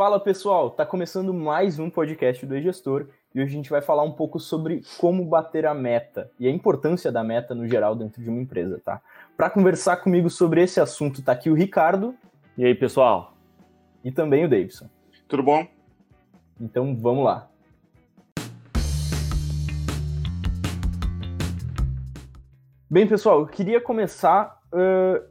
Fala pessoal, tá começando mais um podcast do E-Gestor e hoje a gente vai falar um pouco sobre como bater a meta e a importância da meta no geral dentro de uma empresa, tá? Para conversar comigo sobre esse assunto tá aqui o Ricardo. E aí pessoal? E também o Davidson. Tudo bom? Então vamos lá. Bem, pessoal, eu queria começar uh,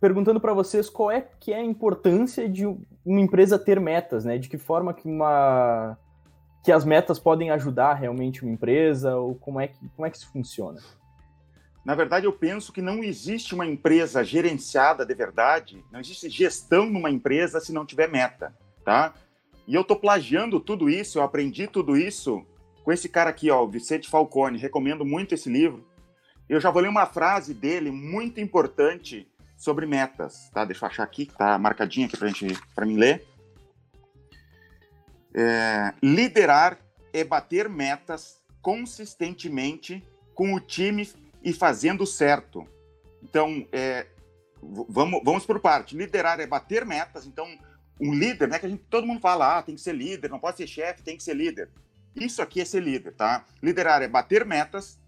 perguntando para vocês qual é que é a importância de uma empresa ter metas, né? De que forma que uma que as metas podem ajudar realmente uma empresa ou como é que como é que isso funciona? Na verdade, eu penso que não existe uma empresa gerenciada de verdade, não existe gestão numa empresa se não tiver meta, tá? E eu estou plagiando tudo isso, eu aprendi tudo isso com esse cara aqui, ó, o Vicente Falcone. Recomendo muito esse livro eu já vou ler uma frase dele muito importante sobre metas, tá? Deixa eu achar aqui, tá marcadinha aqui pra gente, para mim ler. É, liderar é bater metas consistentemente com o time e fazendo certo. Então, é, vamos, vamos por parte. Liderar é bater metas. Então, um líder, né? Que a gente, todo mundo fala, ah, tem que ser líder, não pode ser chefe, tem que ser líder. Isso aqui é ser líder, tá? Liderar é bater metas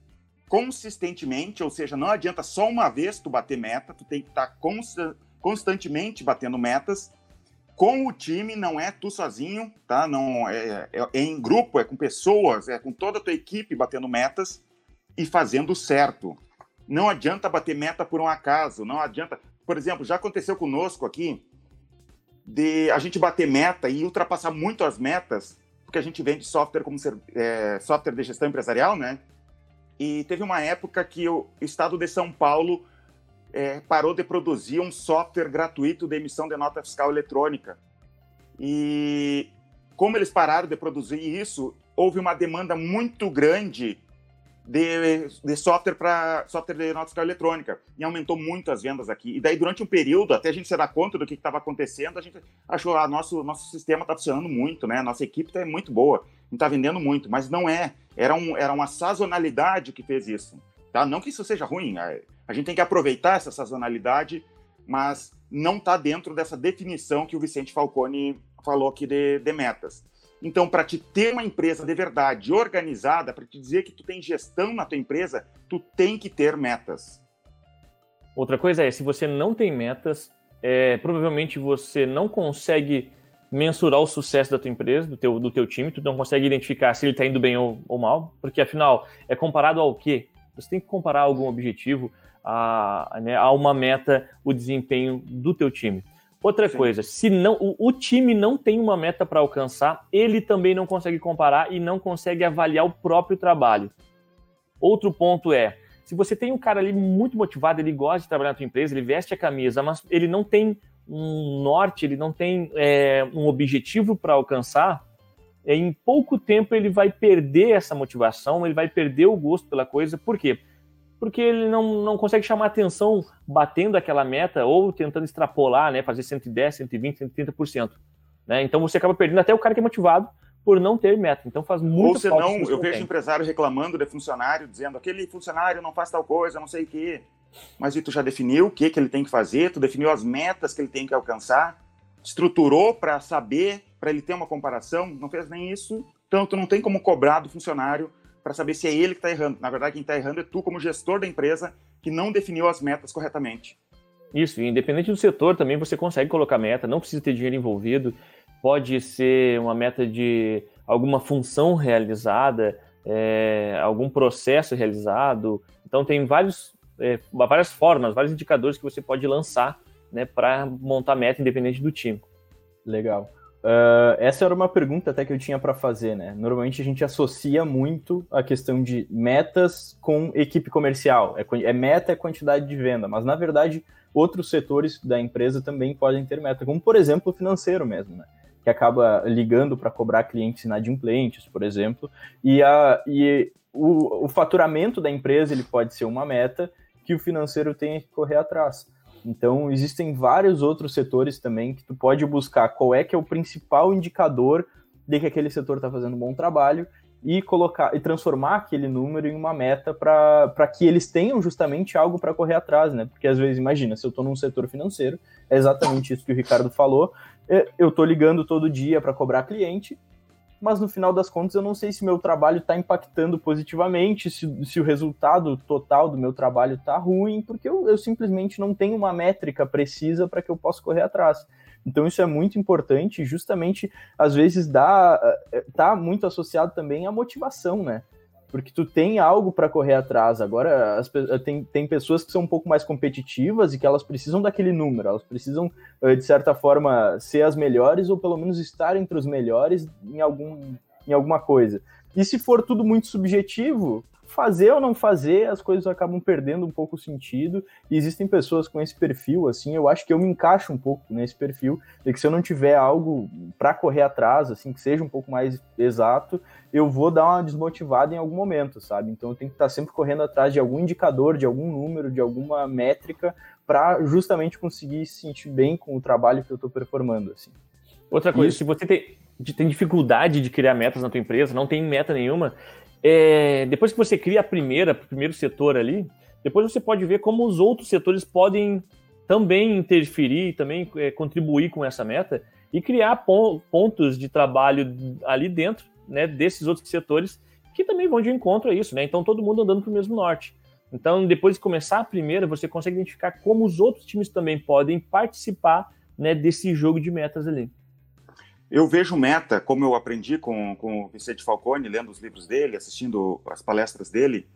consistentemente, ou seja, não adianta só uma vez tu bater meta, tu tem que estar tá consta constantemente batendo metas com o time, não é tu sozinho, tá? Não é, é, é, em grupo, é com pessoas, é com toda a tua equipe batendo metas e fazendo certo. Não adianta bater meta por um acaso, não adianta. Por exemplo, já aconteceu conosco aqui de a gente bater meta e ultrapassar muito as metas, porque a gente vende software como ser, é, software de gestão empresarial, né? E teve uma época que o estado de São Paulo é, parou de produzir um software gratuito de emissão de nota fiscal eletrônica. E como eles pararam de produzir isso, houve uma demanda muito grande de, de software para software de nota fiscal eletrônica e aumentou muito as vendas aqui. E daí durante um período, até a gente se dar conta do que estava acontecendo, a gente achou ah, nosso nosso sistema está funcionando muito, né? Nossa equipe está muito boa, está vendendo muito, mas não é. Era, um, era uma sazonalidade que fez isso. Tá? Não que isso seja ruim, a, a gente tem que aproveitar essa sazonalidade, mas não está dentro dessa definição que o Vicente Falcone falou aqui de, de metas. Então, para te ter uma empresa de verdade organizada, para te dizer que tu tem gestão na tua empresa, tu tem que ter metas. Outra coisa é, se você não tem metas, é, provavelmente você não consegue mensurar o sucesso da tua empresa, do teu, do teu time, tu não consegue identificar se ele está indo bem ou, ou, mal, porque afinal, é comparado ao quê? Você tem que comparar algum objetivo a, né, a uma meta, o desempenho do teu time. Outra Sim. coisa, se não o, o, time não tem uma meta para alcançar, ele também não consegue comparar e não consegue avaliar o próprio trabalho. Outro ponto é, se você tem um cara ali muito motivado, ele gosta de trabalhar na tua empresa, ele veste a camisa, mas ele não tem um norte, ele não tem é, um objetivo para alcançar, em pouco tempo ele vai perder essa motivação, ele vai perder o gosto pela coisa. Por quê? porque ele não, não consegue chamar atenção batendo aquela meta ou tentando extrapolar, né, fazer 110, 120, 130%. Né? Então você acaba perdendo até o cara que é motivado por não ter meta. Então faz muito Ou senão, eu vejo empresário reclamando de funcionário, dizendo aquele funcionário não faz tal coisa, não sei o quê. Mas e tu já definiu o que, que ele tem que fazer, tu definiu as metas que ele tem que alcançar, estruturou para saber, para ele ter uma comparação, não fez nem isso, então tu não tem como cobrar do funcionário para saber se é ele que está errando. Na verdade, quem está errando é tu, como gestor da empresa, que não definiu as metas corretamente. Isso, independente do setor, também você consegue colocar meta, não precisa ter dinheiro envolvido, pode ser uma meta de alguma função realizada, é, algum processo realizado. Então, tem vários, é, várias formas, vários indicadores que você pode lançar né, para montar meta independente do time. Legal. Uh, essa era uma pergunta até que eu tinha para fazer, né? Normalmente a gente associa muito a questão de metas com equipe comercial. É, é meta é quantidade de venda, mas na verdade outros setores da empresa também podem ter meta, como por exemplo o financeiro mesmo, né? Que acaba ligando para cobrar clientes inadimplentes, por exemplo, e, a, e o, o faturamento da empresa ele pode ser uma meta que o financeiro tem que correr atrás. Então, existem vários outros setores também que tu pode buscar qual é que é o principal indicador de que aquele setor está fazendo um bom trabalho e colocar e transformar aquele número em uma meta para que eles tenham justamente algo para correr atrás, né? Porque às vezes, imagina, se eu estou num setor financeiro, é exatamente isso que o Ricardo falou, é, eu estou ligando todo dia para cobrar cliente, mas no final das contas eu não sei se meu trabalho está impactando positivamente, se, se, o resultado total do meu trabalho está ruim, porque eu, eu simplesmente não tenho uma métrica precisa para que eu possa correr atrás. Então isso é muito importante, justamente às vezes dá eh, tá muito associado também à motivação, né? Porque tu tem algo para correr atrás. Agora as, tem, tem pessoas que são um pouco mais competitivas e que elas precisam daquele número, elas precisam eh, de certa forma ser as melhores ou pelo menos estar entre os melhores em algum em alguma coisa. E se for tudo muito subjetivo, fazer ou não fazer, as coisas acabam perdendo um pouco o sentido. E existem pessoas com esse perfil, assim, eu acho que eu me encaixo um pouco nesse perfil, de que se eu não tiver algo para correr atrás, assim, que seja um pouco mais exato, eu vou dar uma desmotivada em algum momento, sabe? Então eu tenho que estar sempre correndo atrás de algum indicador, de algum número, de alguma métrica, para justamente conseguir se sentir bem com o trabalho que eu estou performando, assim. Outra coisa, se você tem, tem dificuldade de criar metas na tua empresa, não tem meta nenhuma, é, depois que você cria a primeira, o primeiro setor ali, depois você pode ver como os outros setores podem também interferir, também é, contribuir com essa meta e criar pontos de trabalho ali dentro né, desses outros setores que também vão de encontro a isso, né? Então todo mundo andando para o mesmo norte. Então, depois de começar a primeira, você consegue identificar como os outros times também podem participar né, desse jogo de metas ali. Eu vejo meta, como eu aprendi com, com o Vicente Falcone, lendo os livros dele, assistindo as palestras dele,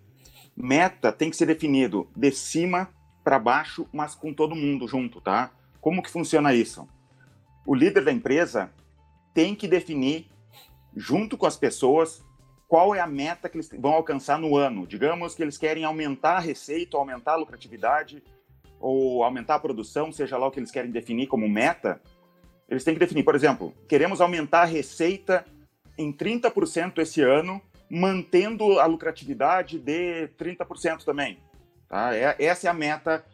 meta tem que ser definido de cima para baixo, mas com todo mundo junto, tá? Como que funciona isso? O líder da empresa tem que definir, junto com as pessoas, qual é a meta que eles vão alcançar no ano. Digamos que eles querem aumentar a receita, aumentar a lucratividade, ou aumentar a produção, seja lá o que eles querem definir como meta eles têm que definir, por exemplo, queremos aumentar a receita em 30% esse ano, mantendo a lucratividade de 30% também. Tá? É, essa é a meta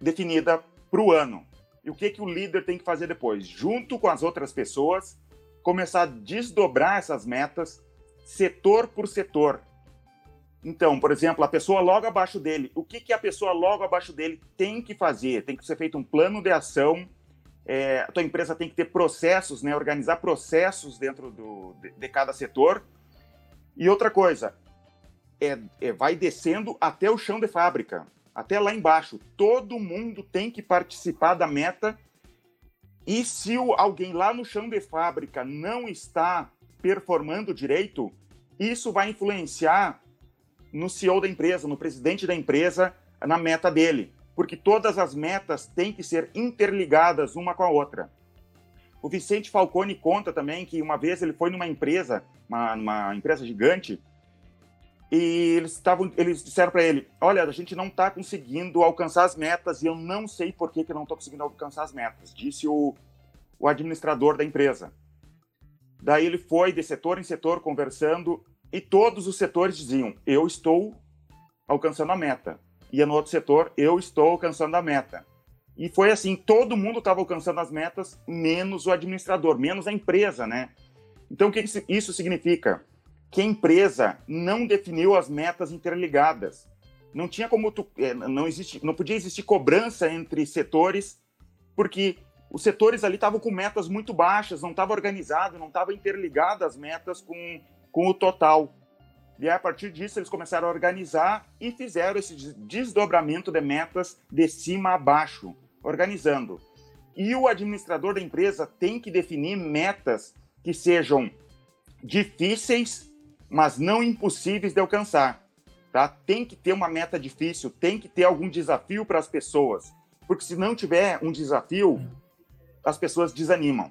definida para o ano. E o que, que o líder tem que fazer depois? Junto com as outras pessoas, começar a desdobrar essas metas setor por setor. Então, por exemplo, a pessoa logo abaixo dele, o que, que a pessoa logo abaixo dele tem que fazer? Tem que ser feito um plano de ação é, a tua empresa tem que ter processos, né, organizar processos dentro do, de, de cada setor. E outra coisa, é, é, vai descendo até o chão de fábrica, até lá embaixo. Todo mundo tem que participar da meta. E se o, alguém lá no chão de fábrica não está performando direito, isso vai influenciar no CEO da empresa, no presidente da empresa, na meta dele porque todas as metas têm que ser interligadas uma com a outra. O Vicente Falcone conta também que uma vez ele foi numa empresa, uma, uma empresa gigante, e eles estavam, eles disseram para ele: "Olha, a gente não está conseguindo alcançar as metas e eu não sei por que, que não estou conseguindo alcançar as metas", disse o, o administrador da empresa. Daí ele foi de setor em setor conversando e todos os setores diziam: "Eu estou alcançando a meta ia no outro setor, eu estou alcançando a meta. E foi assim, todo mundo estava alcançando as metas, menos o administrador, menos a empresa, né? Então, o que isso significa? Que a empresa não definiu as metas interligadas. Não tinha como tu, é, não existe, não podia existir cobrança entre setores, porque os setores ali estavam com metas muito baixas, não estava organizado, não estava interligado as metas com, com o total. E a partir disso, eles começaram a organizar e fizeram esse desdobramento de metas de cima a baixo, organizando. E o administrador da empresa tem que definir metas que sejam difíceis, mas não impossíveis de alcançar. Tá? Tem que ter uma meta difícil, tem que ter algum desafio para as pessoas. Porque se não tiver um desafio, as pessoas desanimam.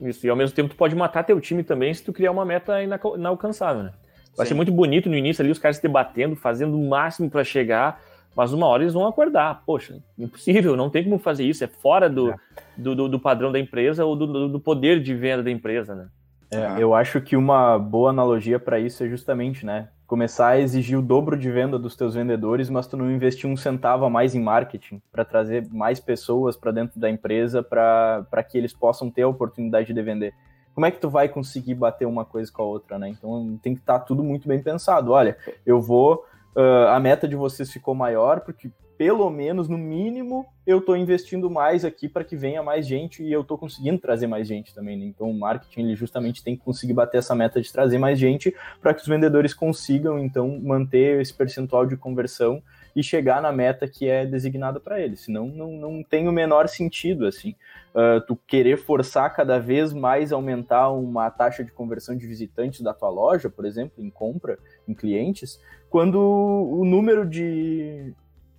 Isso, e ao mesmo tempo tu pode matar teu time também se tu criar uma meta inalcançável, né? Vai Sim. ser muito bonito no início ali, os caras se debatendo, fazendo o máximo para chegar, mas uma hora eles vão acordar. Poxa, impossível, não tem como fazer isso, é fora do, é. do, do, do, padrão da empresa ou do, do poder de venda da empresa, né? É, eu acho que uma boa analogia para isso é justamente, né? Começar a exigir o dobro de venda dos teus vendedores, mas tu não investir um centavo a mais em marketing para trazer mais pessoas para dentro da empresa para que eles possam ter a oportunidade de vender. Como é que tu vai conseguir bater uma coisa com a outra, né? Então tem que estar tá tudo muito bem pensado. Olha, eu vou. Uh, a meta de vocês ficou maior, porque pelo menos, no mínimo, eu estou investindo mais aqui para que venha mais gente e eu estou conseguindo trazer mais gente também. Né? Então, o marketing ele justamente tem que conseguir bater essa meta de trazer mais gente para que os vendedores consigam, então, manter esse percentual de conversão e chegar na meta que é designada para eles. Senão, não, não tem o menor sentido, assim. Uh, tu querer forçar cada vez mais aumentar uma taxa de conversão de visitantes da tua loja, por exemplo, em compra, em clientes, quando o número de,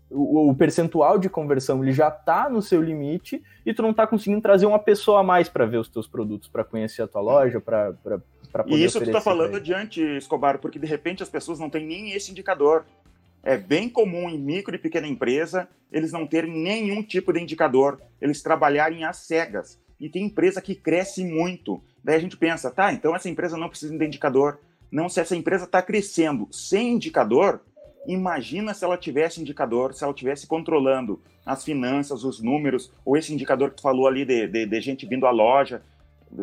o, o, percentual de conversão ele já está no seu limite e tu não está conseguindo trazer uma pessoa a mais para ver os teus produtos, para conhecer a tua loja, para poder E isso tu está falando adiante, Escobar, porque de repente as pessoas não têm nem esse indicador. É bem comum em micro e pequena empresa eles não terem nenhum tipo de indicador, eles trabalharem às cegas. E tem empresa que cresce muito. Daí a gente pensa, tá, então essa empresa não precisa de indicador. Não, se essa empresa está crescendo sem indicador, imagina se ela tivesse indicador, se ela tivesse controlando as finanças, os números, ou esse indicador que tu falou ali de, de, de gente vindo à loja,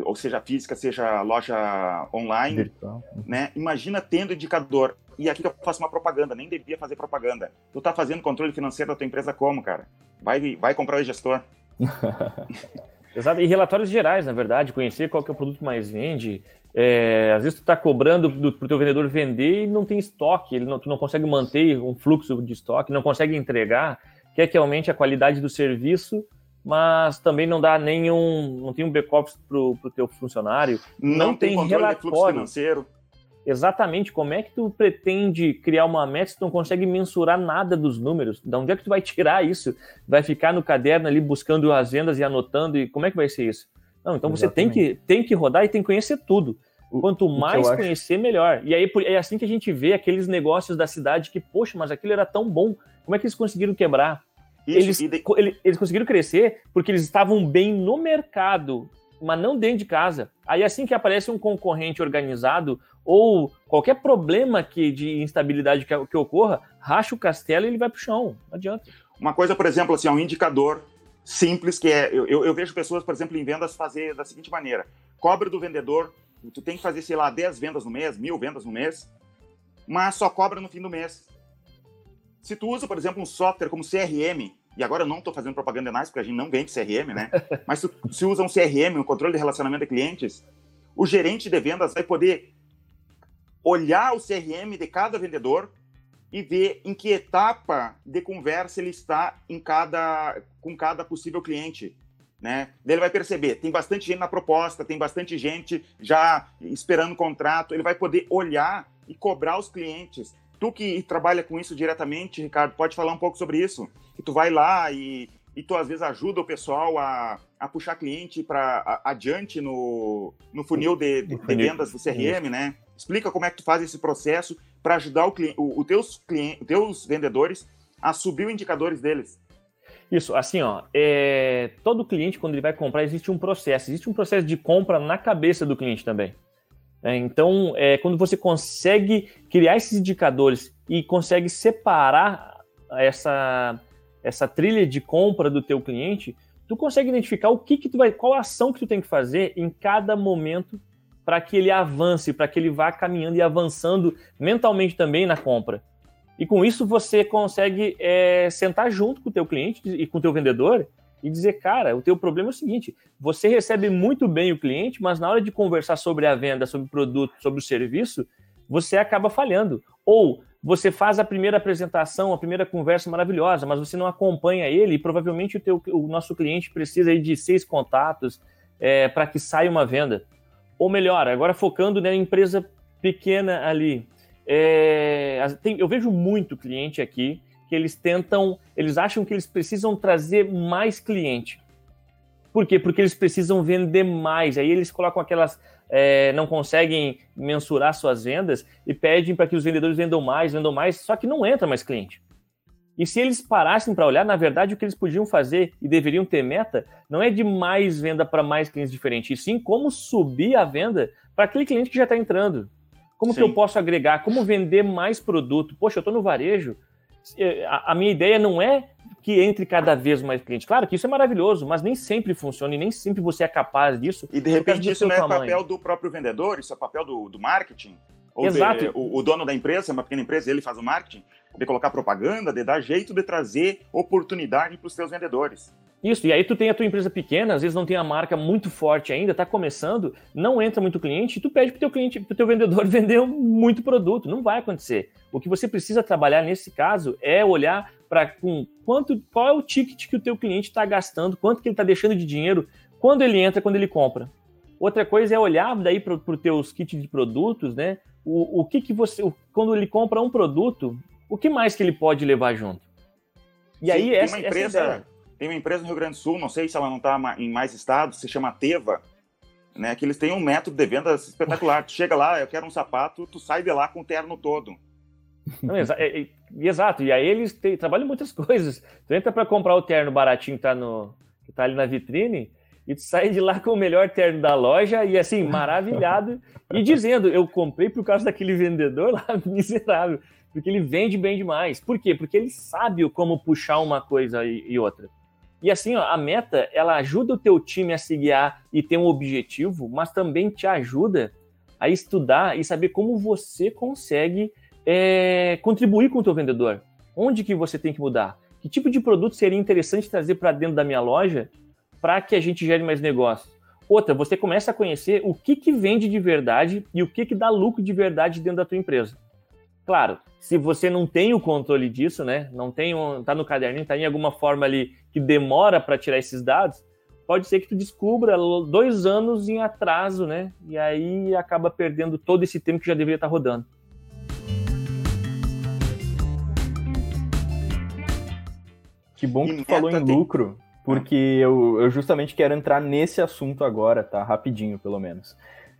ou seja física, seja loja online, Virtual. né? Imagina tendo indicador e aqui eu faço uma propaganda, nem devia fazer propaganda. Tu tá fazendo controle financeiro da tua empresa como, cara? Vai, vai comprar o gestor. Exato, e relatórios gerais, na verdade, conhecer qual que é o produto que mais vende. É, às vezes tu tá cobrando do, pro teu vendedor vender e não tem estoque, ele não, tu não consegue manter um fluxo de estoque, não consegue entregar, quer que aumente a qualidade do serviço, mas também não dá nenhum, não tem um back-office pro, pro teu funcionário, não, não tem, tem controle relatório. de fluxo financeiro exatamente como é que tu pretende criar uma meta se tu não consegue mensurar nada dos números? De onde é que tu vai tirar isso? Vai ficar no caderno ali buscando as vendas e anotando e como é que vai ser isso? Não, então você tem que, tem que rodar e tem que conhecer tudo. Quanto mais conhecer, melhor. E aí é assim que a gente vê aqueles negócios da cidade que, poxa, mas aquilo era tão bom. Como é que eles conseguiram quebrar? Eles, de... eles conseguiram crescer porque eles estavam bem no mercado, mas não dentro de casa. Aí assim que aparece um concorrente organizado ou qualquer problema que de instabilidade que, que ocorra, racha o castelo e ele vai para o chão. Não adianta. Uma coisa, por exemplo, assim, é um indicador simples que é. Eu, eu, vejo pessoas, por exemplo, em vendas fazer da seguinte maneira: cobra do vendedor, tu tem que fazer, sei lá, 10 vendas no mês, mil vendas no mês, mas só cobra no fim do mês. Se tu usa, por exemplo, um software como CRM, e agora eu não estou fazendo propaganda nice, porque a gente não vende CRM, né? Mas se, se usa um CRM, um controle de relacionamento de clientes, o gerente de vendas vai poder olhar o CRM de cada vendedor e ver em que etapa de conversa ele está em cada, com cada possível cliente. Né? Ele vai perceber, tem bastante gente na proposta, tem bastante gente já esperando contrato, ele vai poder olhar e cobrar os clientes. Tu que trabalha com isso diretamente, Ricardo, pode falar um pouco sobre isso? Que tu vai lá e, e tu às vezes ajuda o pessoal a, a puxar cliente para adiante no, no funil de, de, de vendas do CRM, né? Explica como é que tu faz esse processo para ajudar o, o, o teus clientes, teus vendedores a subir os indicadores deles. Isso, assim, ó, é, todo cliente, quando ele vai comprar, existe um processo. Existe um processo de compra na cabeça do cliente também. É, então, é, quando você consegue criar esses indicadores e consegue separar essa, essa trilha de compra do teu cliente, tu consegue identificar o que, que tu vai, qual ação que tu tem que fazer em cada momento para que ele avance, para que ele vá caminhando e avançando mentalmente também na compra. E com isso você consegue é, sentar junto com o teu cliente e com o teu vendedor e dizer, cara, o teu problema é o seguinte, você recebe muito bem o cliente, mas na hora de conversar sobre a venda, sobre o produto, sobre o serviço, você acaba falhando. Ou você faz a primeira apresentação, a primeira conversa maravilhosa, mas você não acompanha ele e provavelmente o, teu, o nosso cliente precisa de seis contatos é, para que saia uma venda. Ou melhor, agora focando na empresa pequena ali. É, tem, eu vejo muito cliente aqui que eles tentam, eles acham que eles precisam trazer mais cliente. Por quê? Porque eles precisam vender mais. Aí eles colocam aquelas. É, não conseguem mensurar suas vendas e pedem para que os vendedores vendam mais, vendam mais, só que não entra mais cliente. E se eles parassem para olhar, na verdade, o que eles podiam fazer e deveriam ter meta não é de mais venda para mais clientes diferentes, e sim como subir a venda para aquele cliente que já está entrando. Como sim. que eu posso agregar? Como vender mais produto? Poxa, eu estou no varejo. É, a, minha ideia não é que entre cada vez mais clientes. Claro que isso é maravilhoso, mas nem sempre funciona e nem sempre você é capaz disso. E de repente isso não é tamanho. papel do próprio vendedor, isso é papel do, do marketing. Ou Exato. De, o, o, dono da empresa, é uma pequena empresa, ele faz o marketing, de colocar propaganda, de dar jeito de trazer oportunidade para os seus vendedores. Isso, e aí tu tem a tua empresa pequena, às vezes não tem a marca muito forte ainda, está começando, não entra muito cliente, tu pede para o teu cliente, para o teu vendedor vender muito produto. Não vai acontecer. O que você precisa trabalhar nesse caso é olhar para com quanto, qual é o ticket que o teu cliente está gastando, quanto que ele está deixando de dinheiro quando ele entra, quando ele compra. Outra coisa é olhar daí para os teus kits de produtos, né? O, o que que você, quando ele compra um produto, o que mais que ele pode levar junto? E Sim, aí tem essa, uma empresa, essa tem uma empresa no Rio Grande do Sul, não sei se ela não está em mais estados, se chama Teva, né? Que eles têm um método de venda espetacular. tu chega lá, eu quero um sapato, tu sai de lá com o terno todo. Não, exa é, é, exato, e aí eles têm, trabalham muitas coisas. Tu entra para comprar o terno baratinho que tá, no, que tá ali na vitrine, e tu sai de lá com o melhor terno da loja e assim, maravilhado, e dizendo, eu comprei por causa daquele vendedor lá, miserável, porque ele vende bem demais. Por quê? Porque ele sabe como puxar uma coisa e, outra. E assim, ó, a meta, ela ajuda o teu time a se guiar e ter um objetivo, mas também te ajuda a estudar e saber como você consegue é, contribuir com o teu vendedor. Onde que você tem que mudar? Que tipo de produto seria interessante trazer para dentro da minha loja para que a gente gere mais negócio? Outra, você começa a conhecer o que, que vende de verdade e o que, que dá lucro de verdade dentro da tua empresa. Claro, se você não tem o controle disso, né? Não tem um, tá no caderninho, tá em alguma forma ali que demora para tirar esses dados, pode ser que tu descubra dois anos em atraso, né? E aí acaba perdendo todo esse tempo que já deveria estar tá rodando. Que bom que tu falou em lucro, porque eu, eu justamente quero entrar nesse assunto agora, tá? Rapidinho, pelo menos.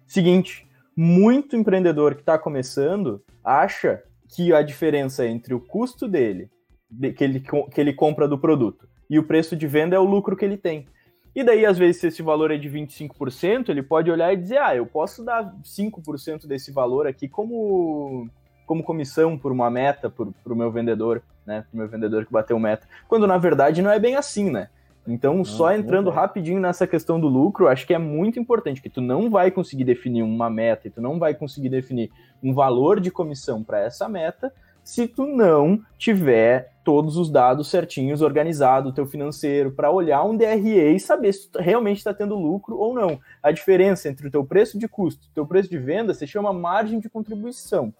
Seguinte, muito empreendedor que está começando acha que a diferença entre o custo dele, que ele, que ele compra do produto, e o preço de venda é o lucro que ele tem. E daí, às vezes, se esse valor é de 25%, ele pode olhar e dizer: ah, eu posso dar 5% desse valor aqui como, como comissão por uma meta para o meu vendedor, né? Para o meu vendedor que bateu meta. Quando na verdade não é bem assim, né? Então, não, só entrando rapidinho nessa questão do lucro, acho que é muito importante que tu não vai conseguir definir uma meta e tu não vai conseguir definir um valor de comissão para essa meta se tu não tiver todos os dados certinhos, organizado o teu financeiro, para olhar um DRE e saber se tu realmente está tendo lucro ou não. A diferença entre o teu preço de custo e o teu preço de venda se chama margem de contribuição.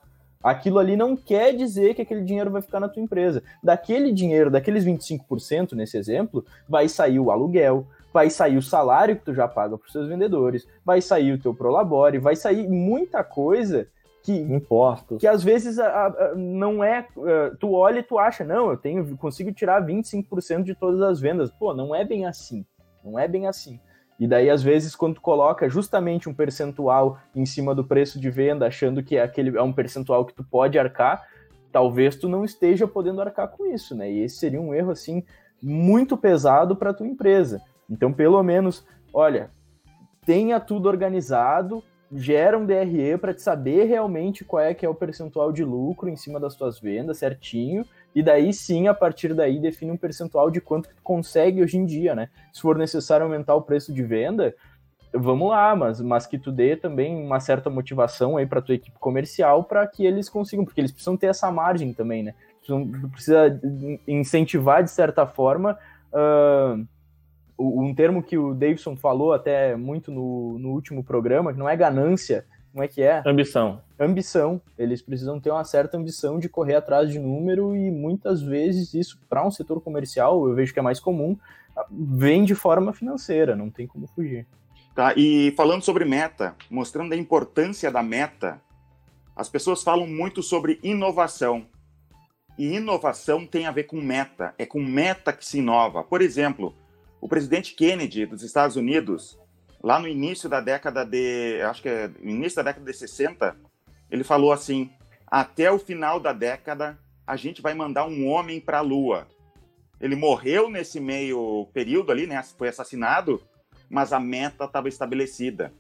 Aquilo ali não quer dizer que aquele dinheiro vai ficar na tua empresa. Daquele dinheiro, daqueles 25% nesse exemplo, vai sair o aluguel, vai sair o salário que tu já paga para os seus vendedores, vai sair o teu prolabore, vai sair muita coisa que impostos que às vezes a, a, não é uh, tu olha e tu acha não eu tenho consigo tirar 25% de todas as vendas. Pô não é bem assim. Não é bem assim e daí, às vezes, quando tu coloca justamente um percentual em cima do preço de venda, achando que é aquele é um percentual que tu pode arcar, talvez tu não esteja podendo arcar com isso, né? E esse seria um erro, assim, muito pesado para tua empresa. Então, pelo menos, olha, tenha tudo organizado, gera um DRE para te saber realmente qual é que é o percentual de lucro em cima das tuas vendas, certinho, e daí sim, a partir daí, define um percentual de quanto tu consegue hoje em dia, né? Se for necessário aumentar o preço de venda, vamos lá, mas, mas que tu dê também uma certa motivação aí para tua equipe comercial para que eles consigam, porque eles precisam ter essa margem também, né? Tu precisa incentivar de certa forma. Uh, um termo que o Davidson falou até muito no, no último programa, que não é ganância, como é que é? Ambição. Ambição. Eles precisam ter uma certa ambição de correr atrás de número e muitas vezes isso, para um setor comercial, eu vejo que é mais comum, vem de forma financeira, não tem como fugir. Tá, e falando sobre meta, mostrando a importância da meta, as pessoas falam muito sobre inovação. E inovação tem a ver com meta, é com meta que se inova. Por exemplo, o presidente Kennedy dos Estados Unidos, lá no início da década de, acho que é início da década de 60, ele falou assim: até o final da década a gente vai mandar um homem para a Lua. Ele morreu nesse meio período ali, né? Foi assassinado, mas a meta estava estabelecida.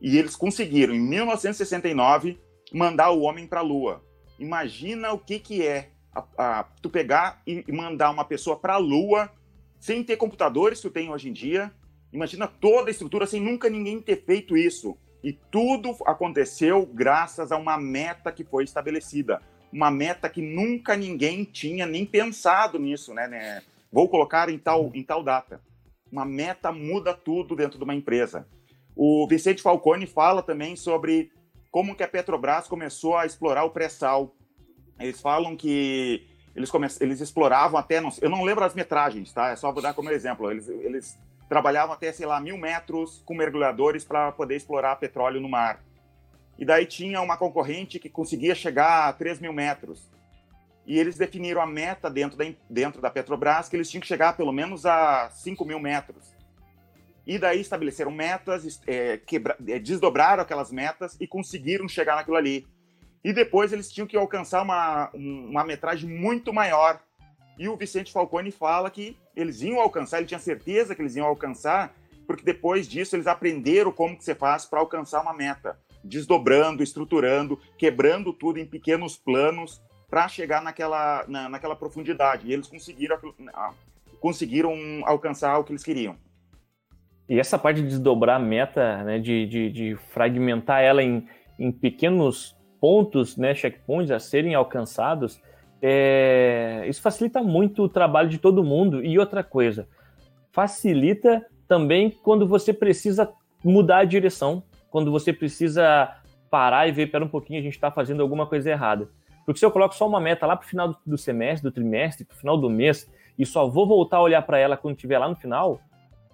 E eles conseguiram, em 1969, mandar o homem para a Lua. Imagina o que, que é a, a, tu pegar e, mandar uma pessoa para a Lua sem ter computadores que tu tem hoje em dia. Imagina toda a estrutura sem nunca ninguém ter feito isso. E tudo aconteceu graças a uma meta que foi estabelecida. Uma meta que nunca ninguém tinha nem pensado nisso, né? né? Vou colocar em tal, em tal data. Uma meta muda tudo dentro de uma empresa. O Vicente Falcone fala também sobre como que a Petrobras começou a explorar o pré-sal. Eles falam que eles, come... eles exploravam até, não... eu não lembro as metragens, tá? É só vou dar como exemplo. Eles, eles trabalhavam até, sei lá, mil metros com mergulhadores para poder explorar petróleo no mar. E daí tinha uma concorrente que conseguia chegar a 3 mil metros. E eles definiram a meta dentro da, dentro da Petrobras que eles tinham que chegar pelo menos a 5 mil metros. E daí estabeleceram metas, é, quebra, é, desdobraram aquelas metas e conseguiram chegar naquilo ali. E depois eles tinham que alcançar uma, uma metragem muito maior. E o Vicente Falcone fala que eles iam alcançar, ele tinha certeza que eles iam alcançar, porque depois disso eles aprenderam como que você faz para alcançar uma meta, desdobrando, estruturando, quebrando tudo em pequenos planos para chegar naquela, na, naquela profundidade. E eles conseguiram, conseguiram alcançar o que eles queriam. E essa parte de desdobrar a meta, né, de, de, de fragmentar ela em, em pequenos pontos, né, checkpoints a serem alcançados, é, isso facilita muito o trabalho de todo mundo. E outra coisa, facilita também quando você precisa mudar a direção, quando você precisa parar e ver, pera um pouquinho, a gente está fazendo alguma coisa errada. Porque se eu coloco só uma meta lá para o final do semestre, do trimestre, para o final do mês, e só vou voltar a olhar para ela quando estiver lá no final,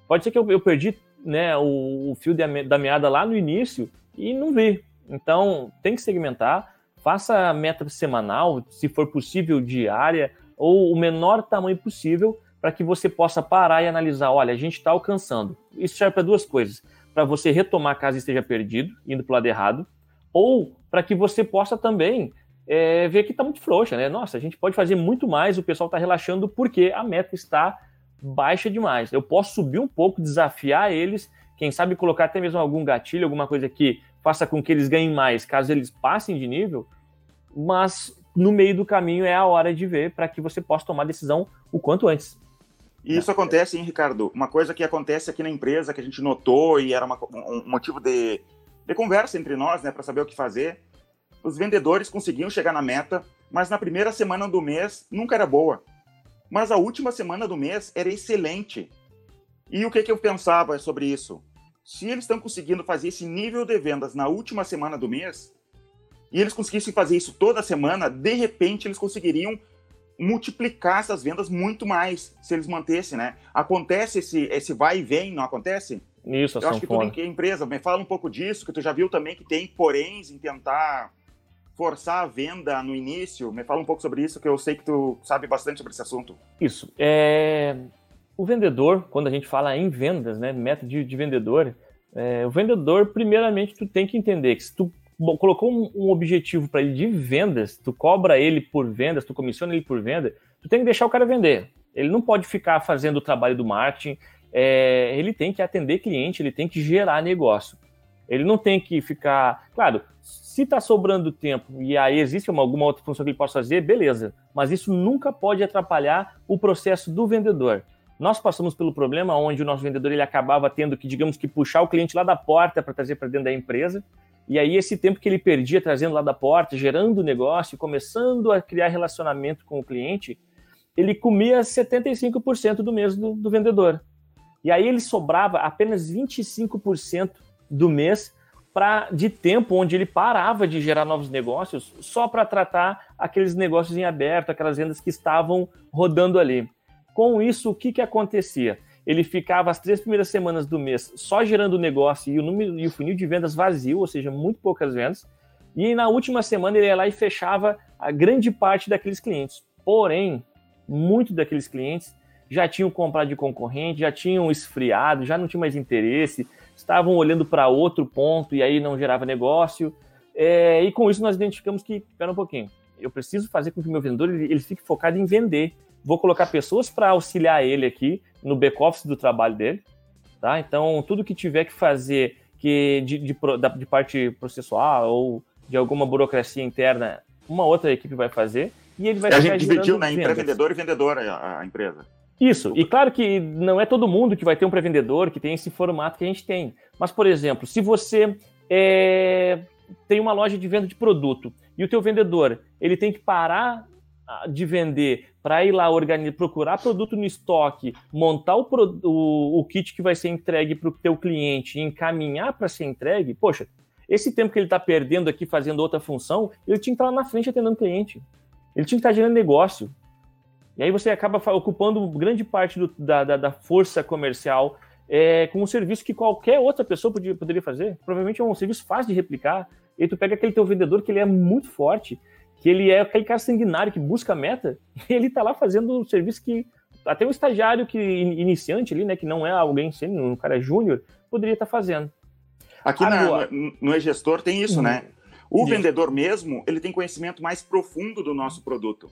pode ser que eu, eu perdi né, o, o fio da meada lá no início e não vi. Então, tem que segmentar, faça meta semanal, se for possível diária, ou o menor tamanho possível, para que você possa parar e analisar, olha, a gente está alcançando. Isso serve para duas coisas, para você retomar caso esteja perdido, indo para o lado errado, ou para que você possa também é, ver que está muito frouxa, né? Nossa, a gente pode fazer muito mais, o pessoal está relaxando porque a meta está baixa demais. Eu posso subir um pouco, desafiar eles, quem sabe colocar até mesmo algum gatilho, alguma coisa que faça com que eles ganhem mais, caso eles passem de nível, mas no meio do caminho é a hora de ver para que você possa tomar decisão o quanto antes. E isso acontece, hein, Ricardo? Uma coisa que acontece aqui na empresa que a gente notou e era uma, um motivo de, de conversa entre nós, né, para saber o que fazer. Os vendedores conseguiam chegar na meta, mas na primeira semana do mês nunca era boa. Mas a última semana do mês era excelente. E o que, que eu pensava sobre isso? Se eles estão conseguindo fazer esse nível de vendas na última semana do mês, e eles conseguissem fazer isso toda semana, de repente eles conseguiriam multiplicar essas vendas muito mais se eles mantessem, né? Acontece esse, esse vai e vem, não acontece? Isso, Eu acho que tu em empresa, me fala um pouco disso, que tu já viu também que tem poréns em tentar forçar a venda no início. Me fala um pouco sobre isso, que eu sei que tu sabe bastante sobre esse assunto. Isso. É... O vendedor, quando a gente fala em vendas, né, método de, de vendedor, é, o vendedor, primeiramente, tu tem que entender que se tu colocou um, um objetivo para ele de vendas, tu cobra ele por vendas, tu comissiona ele por venda, tu tem que deixar o cara vender. Ele não pode ficar fazendo o trabalho do marketing, é, ele tem que atender cliente, ele tem que gerar negócio. Ele não tem que ficar. Claro, se está sobrando tempo e aí existe uma, alguma outra função que ele possa fazer, beleza. Mas isso nunca pode atrapalhar o processo do vendedor. Nós passamos pelo problema onde o nosso vendedor ele acabava tendo que, digamos que, puxar o cliente lá da porta para trazer para dentro da empresa. E aí, esse tempo que ele perdia trazendo lá da porta, gerando negócio, começando a criar relacionamento com o cliente, ele comia 75% do mês do, do vendedor. E aí ele sobrava apenas 25% do mês pra, de tempo onde ele parava de gerar novos negócios só para tratar aqueles negócios em aberto, aquelas vendas que estavam rodando ali. Com isso, o que, que acontecia? Ele ficava as três primeiras semanas do mês só gerando negócio e o, número, e o funil de vendas vazio, ou seja, muito poucas vendas. E na última semana ele ia lá e fechava a grande parte daqueles clientes. Porém, muito daqueles clientes já tinham comprado de concorrente, já tinham esfriado, já não tinham mais interesse, estavam olhando para outro ponto e aí não gerava negócio. É, e com isso nós identificamos que, espera um pouquinho, eu preciso fazer com que o meu vendedor ele, ele fique focado em vender vou colocar pessoas para auxiliar ele aqui no back-office do trabalho dele, tá? Então, tudo que tiver que fazer que de, de, de, parte processual ou de alguma burocracia interna, uma outra equipe vai fazer. e ele vai A gente dividiu né, em pré-vendedor e vendedor a, a empresa. Isso, e claro que não é todo mundo que vai ter um pré-vendedor que tem esse formato que a gente tem. Mas, por exemplo, se você é, tem uma loja de venda de produto e o teu vendedor ele tem que parar de vender para ir lá organizar, procurar produto no estoque, montar o, o, o kit que vai ser entregue para o teu cliente e encaminhar para ser entregue, poxa, esse tempo que ele está perdendo aqui fazendo outra função, ele tinha que estar lá na frente atendendo cliente. Ele tinha que estar gerando negócio. E aí você acaba ocupando grande parte do, da, da, da, força comercial é, com um serviço que qualquer outra pessoa podia, poderia fazer. Provavelmente é um serviço fácil de replicar. E tu pega aquele teu vendedor que ele é muito forte, que ele é aquele cara sanguinário que busca meta, e ele está lá fazendo um serviço que até um estagiário que iniciante ali, né, que não é alguém sênior, um cara júnior, poderia estar tá fazendo. Aqui Agora, na, no e-gestor tem isso, né? O isso. vendedor mesmo, ele tem conhecimento mais profundo do nosso produto.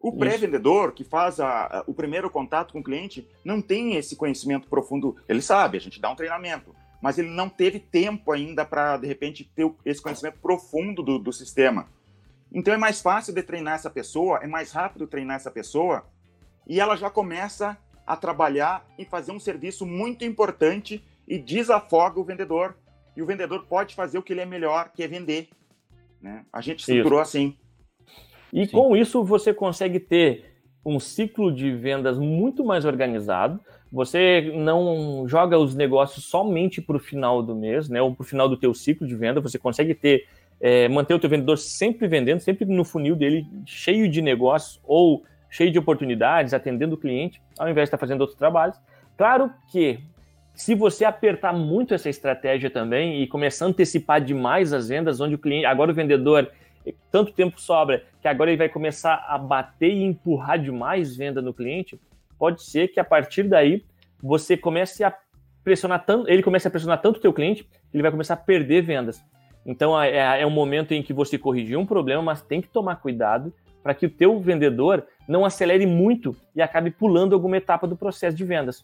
O pré-vendedor, que faz a, a, o primeiro contato com o cliente, não tem esse conhecimento profundo. Ele sabe, a gente dá um treinamento, mas ele não teve tempo ainda para, de repente, ter esse conhecimento profundo do, do sistema. Então é mais fácil de treinar essa pessoa, é mais rápido treinar essa pessoa, e ela já começa a trabalhar e fazer um serviço muito importante e desafoga o vendedor. E o vendedor pode fazer o que ele é melhor, que é vender. Né? A gente estruturou Isso. assim. E Sim. com isso você consegue ter um ciclo de vendas muito mais organizado. Você não joga os negócios somente para o final do mês, né, ou para o final do teu ciclo de venda. Você consegue ter é, manter o teu vendedor sempre vendendo, sempre no funil dele cheio de negócios ou cheio de oportunidades, atendendo o cliente, ao invés de estar fazendo outros trabalhos. Claro que se você apertar muito essa estratégia também e começar a antecipar demais as vendas, onde o cliente, agora o vendedor tanto tempo sobra que agora ele vai começar a bater e empurrar demais venda no cliente, pode ser que a partir daí você comece a pressionar tanto, ele comece a pressionar tanto o teu cliente, ele vai começar a perder vendas. Então é, é, é um momento em que você corrigir um problema, mas tem que tomar cuidado para que o teu vendedor não acelere muito e acabe pulando alguma etapa do processo de vendas.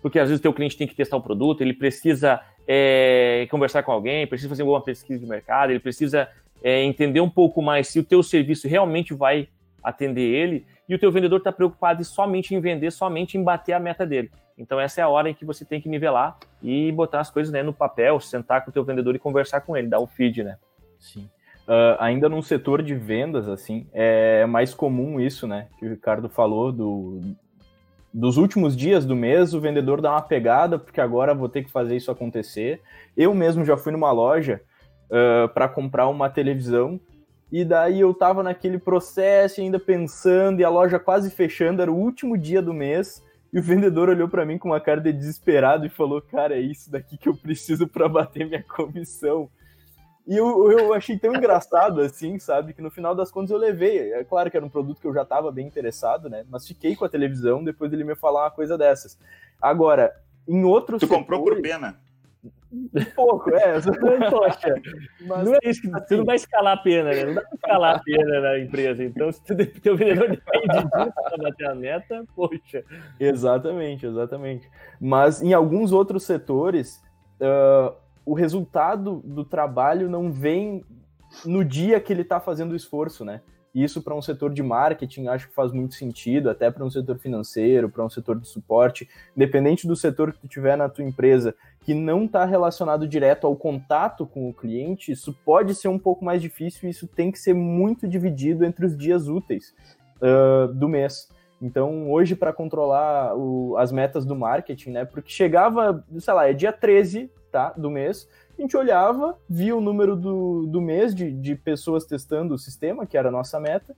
Porque às vezes o teu cliente tem que testar o produto, ele precisa é, conversar com alguém, precisa fazer alguma pesquisa de mercado, ele precisa é, entender um pouco mais se o teu serviço realmente vai atender ele, e o teu vendedor está preocupado somente em vender, somente em bater a meta dele. Então essa é a hora em que você tem que nivelar e botar as coisas né, no papel, sentar com o teu vendedor e conversar com ele, dar o feed, né? Sim. Uh, ainda num setor de vendas, assim, é mais comum isso, né? Que o Ricardo falou do, dos últimos dias do mês, o vendedor dá uma pegada, porque agora vou ter que fazer isso acontecer. Eu mesmo já fui numa loja uh, para comprar uma televisão. E daí eu tava naquele processo ainda pensando, e a loja quase fechando, era o último dia do mês. E o vendedor olhou para mim com uma cara de desesperado e falou: Cara, é isso daqui que eu preciso para bater minha comissão. E eu, eu achei tão engraçado assim, sabe? Que no final das contas eu levei. É claro que era um produto que eu já estava bem interessado, né? Mas fiquei com a televisão depois dele me falar uma coisa dessas. Agora, em outros. Tu comprou por pena? Um pouco, é. Poxa, mas, não é isso, assim, você não vai escalar a pena, né? Não dá pra escalar a pena na empresa. Então, se o teu vendedor depende disso para bater a meta, poxa. Exatamente, exatamente. Mas em alguns outros setores, uh, o resultado do trabalho não vem no dia que ele está fazendo o esforço, né? Isso para um setor de marketing acho que faz muito sentido, até para um setor financeiro, para um setor de suporte, independente do setor que tu tiver na tua empresa, que não está relacionado direto ao contato com o cliente, isso pode ser um pouco mais difícil e isso tem que ser muito dividido entre os dias úteis uh, do mês. Então, hoje, para controlar o, as metas do marketing, né? Porque chegava, sei lá, é dia 13 tá, do mês, a gente olhava, via o número do, do mês de, de pessoas testando o sistema, que era a nossa meta,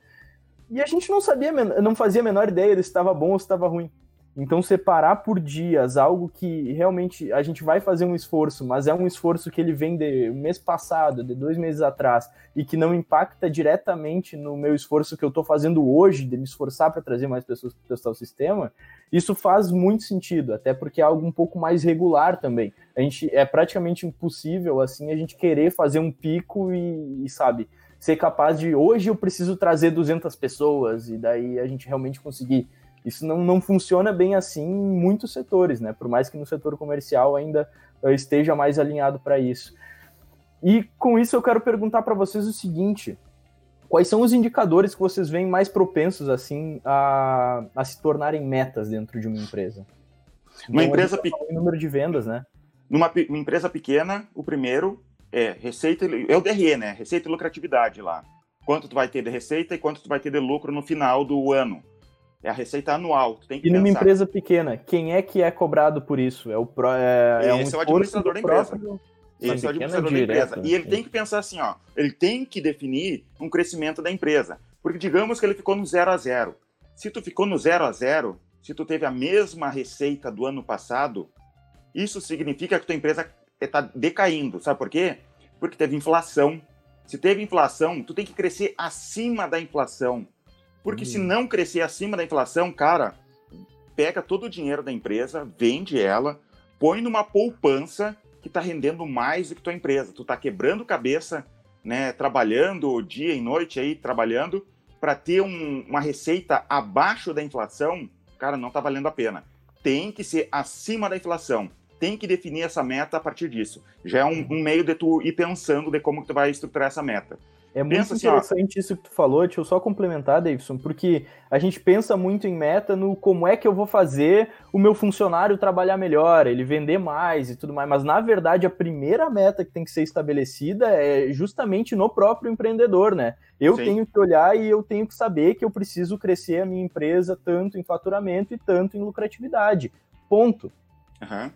e a gente não sabia, não fazia a menor ideia de se estava bom ou se estava ruim. Então, separar por dias algo que realmente a gente vai fazer um esforço, mas é um esforço que ele vem de mês passado, de dois meses atrás, e que não impacta diretamente no meu esforço que eu estou fazendo hoje, de me esforçar para trazer mais pessoas para testar o sistema, isso faz muito sentido, até porque é algo um pouco mais regular também. A gente é praticamente impossível assim a gente querer fazer um pico e, e sabe ser capaz de hoje eu preciso trazer 200 pessoas e daí a gente realmente conseguir isso não, não funciona bem assim em muitos setores, né? Por mais que no setor comercial ainda eh, esteja mais alinhado para isso. E com isso eu quero perguntar para vocês o seguinte: quais são os indicadores que vocês veem mais propensos assim a, a se tornarem metas dentro de uma empresa? Uma então, empresa pequena. número de vendas, né? Numa uma empresa pequena, o primeiro é receita, é o DRE, né? Receita e lucratividade lá. Quanto tu vai ter de receita e quanto tu vai ter de lucro no final do ano. É a receita anual. Tu tem que e numa empresa pequena, quem é que é cobrado por isso? É o pro, é, é Esse um é o administrador da empresa. Próprio... Esse é o administrador da empresa. E ele tem que pensar assim, ó. Ele tem que definir um crescimento da empresa. Porque digamos que ele ficou no zero a zero. Se tu ficou no zero a zero, se tu teve a mesma receita do ano passado, isso significa que tua empresa está decaindo. Sabe por quê? Porque teve inflação. Se teve inflação, tu tem que crescer acima da inflação. Porque se uhum. não crescer acima da inflação, cara, pega todo o dinheiro da empresa, vende ela, põe numa poupança que está rendendo mais do que tua empresa. Tu está quebrando cabeça, né, trabalhando dia e noite aí, trabalhando, para ter um, uma receita abaixo da inflação, cara, não está valendo a pena. Tem que ser acima da inflação. Tem que definir essa meta a partir disso. Já é um, um meio de tu ir pensando de como que tu vai estruturar essa meta. É muito pensa interessante assim, isso que tu falou, deixa eu só complementar, Davidson, porque a gente pensa muito em meta no como é que eu vou fazer o meu funcionário trabalhar melhor, ele vender mais e tudo mais, mas na verdade a primeira meta que tem que ser estabelecida é justamente no próprio empreendedor, né? Eu Sim. tenho que olhar e eu tenho que saber que eu preciso crescer a minha empresa tanto em faturamento e tanto em lucratividade. Ponto. Uhum.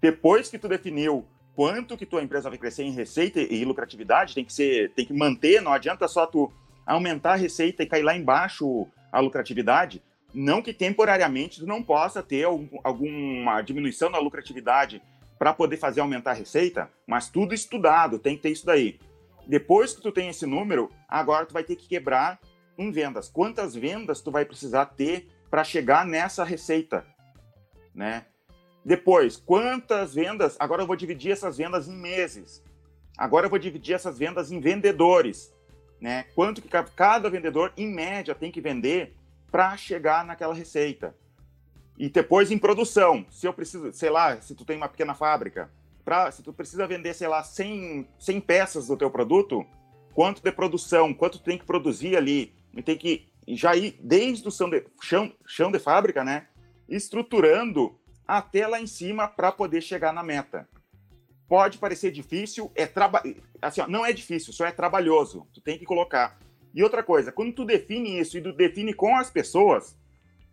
Depois que tu definiu quanto que tua empresa vai crescer em receita e lucratividade, tem que ser, tem que manter, não adianta só tu aumentar a receita e cair lá embaixo a lucratividade, não que temporariamente tu não possa ter alguma diminuição na lucratividade para poder fazer aumentar a receita, mas tudo estudado, tem que ter isso daí. Depois que tu tem esse número, agora tu vai ter que quebrar em vendas. Quantas vendas tu vai precisar ter para chegar nessa receita, né? Depois, quantas vendas? Agora eu vou dividir essas vendas em meses. Agora eu vou dividir essas vendas em vendedores. Né? Quanto que cada vendedor, em média, tem que vender para chegar naquela receita. E depois em produção. Se eu preciso, sei lá, se tu tem uma pequena fábrica, pra, se tu precisa vender, sei lá, 100, 100 peças do teu produto, quanto de produção, quanto tu tem que produzir ali. E tem que já ir desde o chão de, chão, chão de fábrica, né? Estruturando até lá em cima para poder chegar na meta. Pode parecer difícil, é traba... assim, ó, não é difícil, só é trabalhoso. Tu tem que colocar. E outra coisa, quando tu define isso e tu define com as pessoas,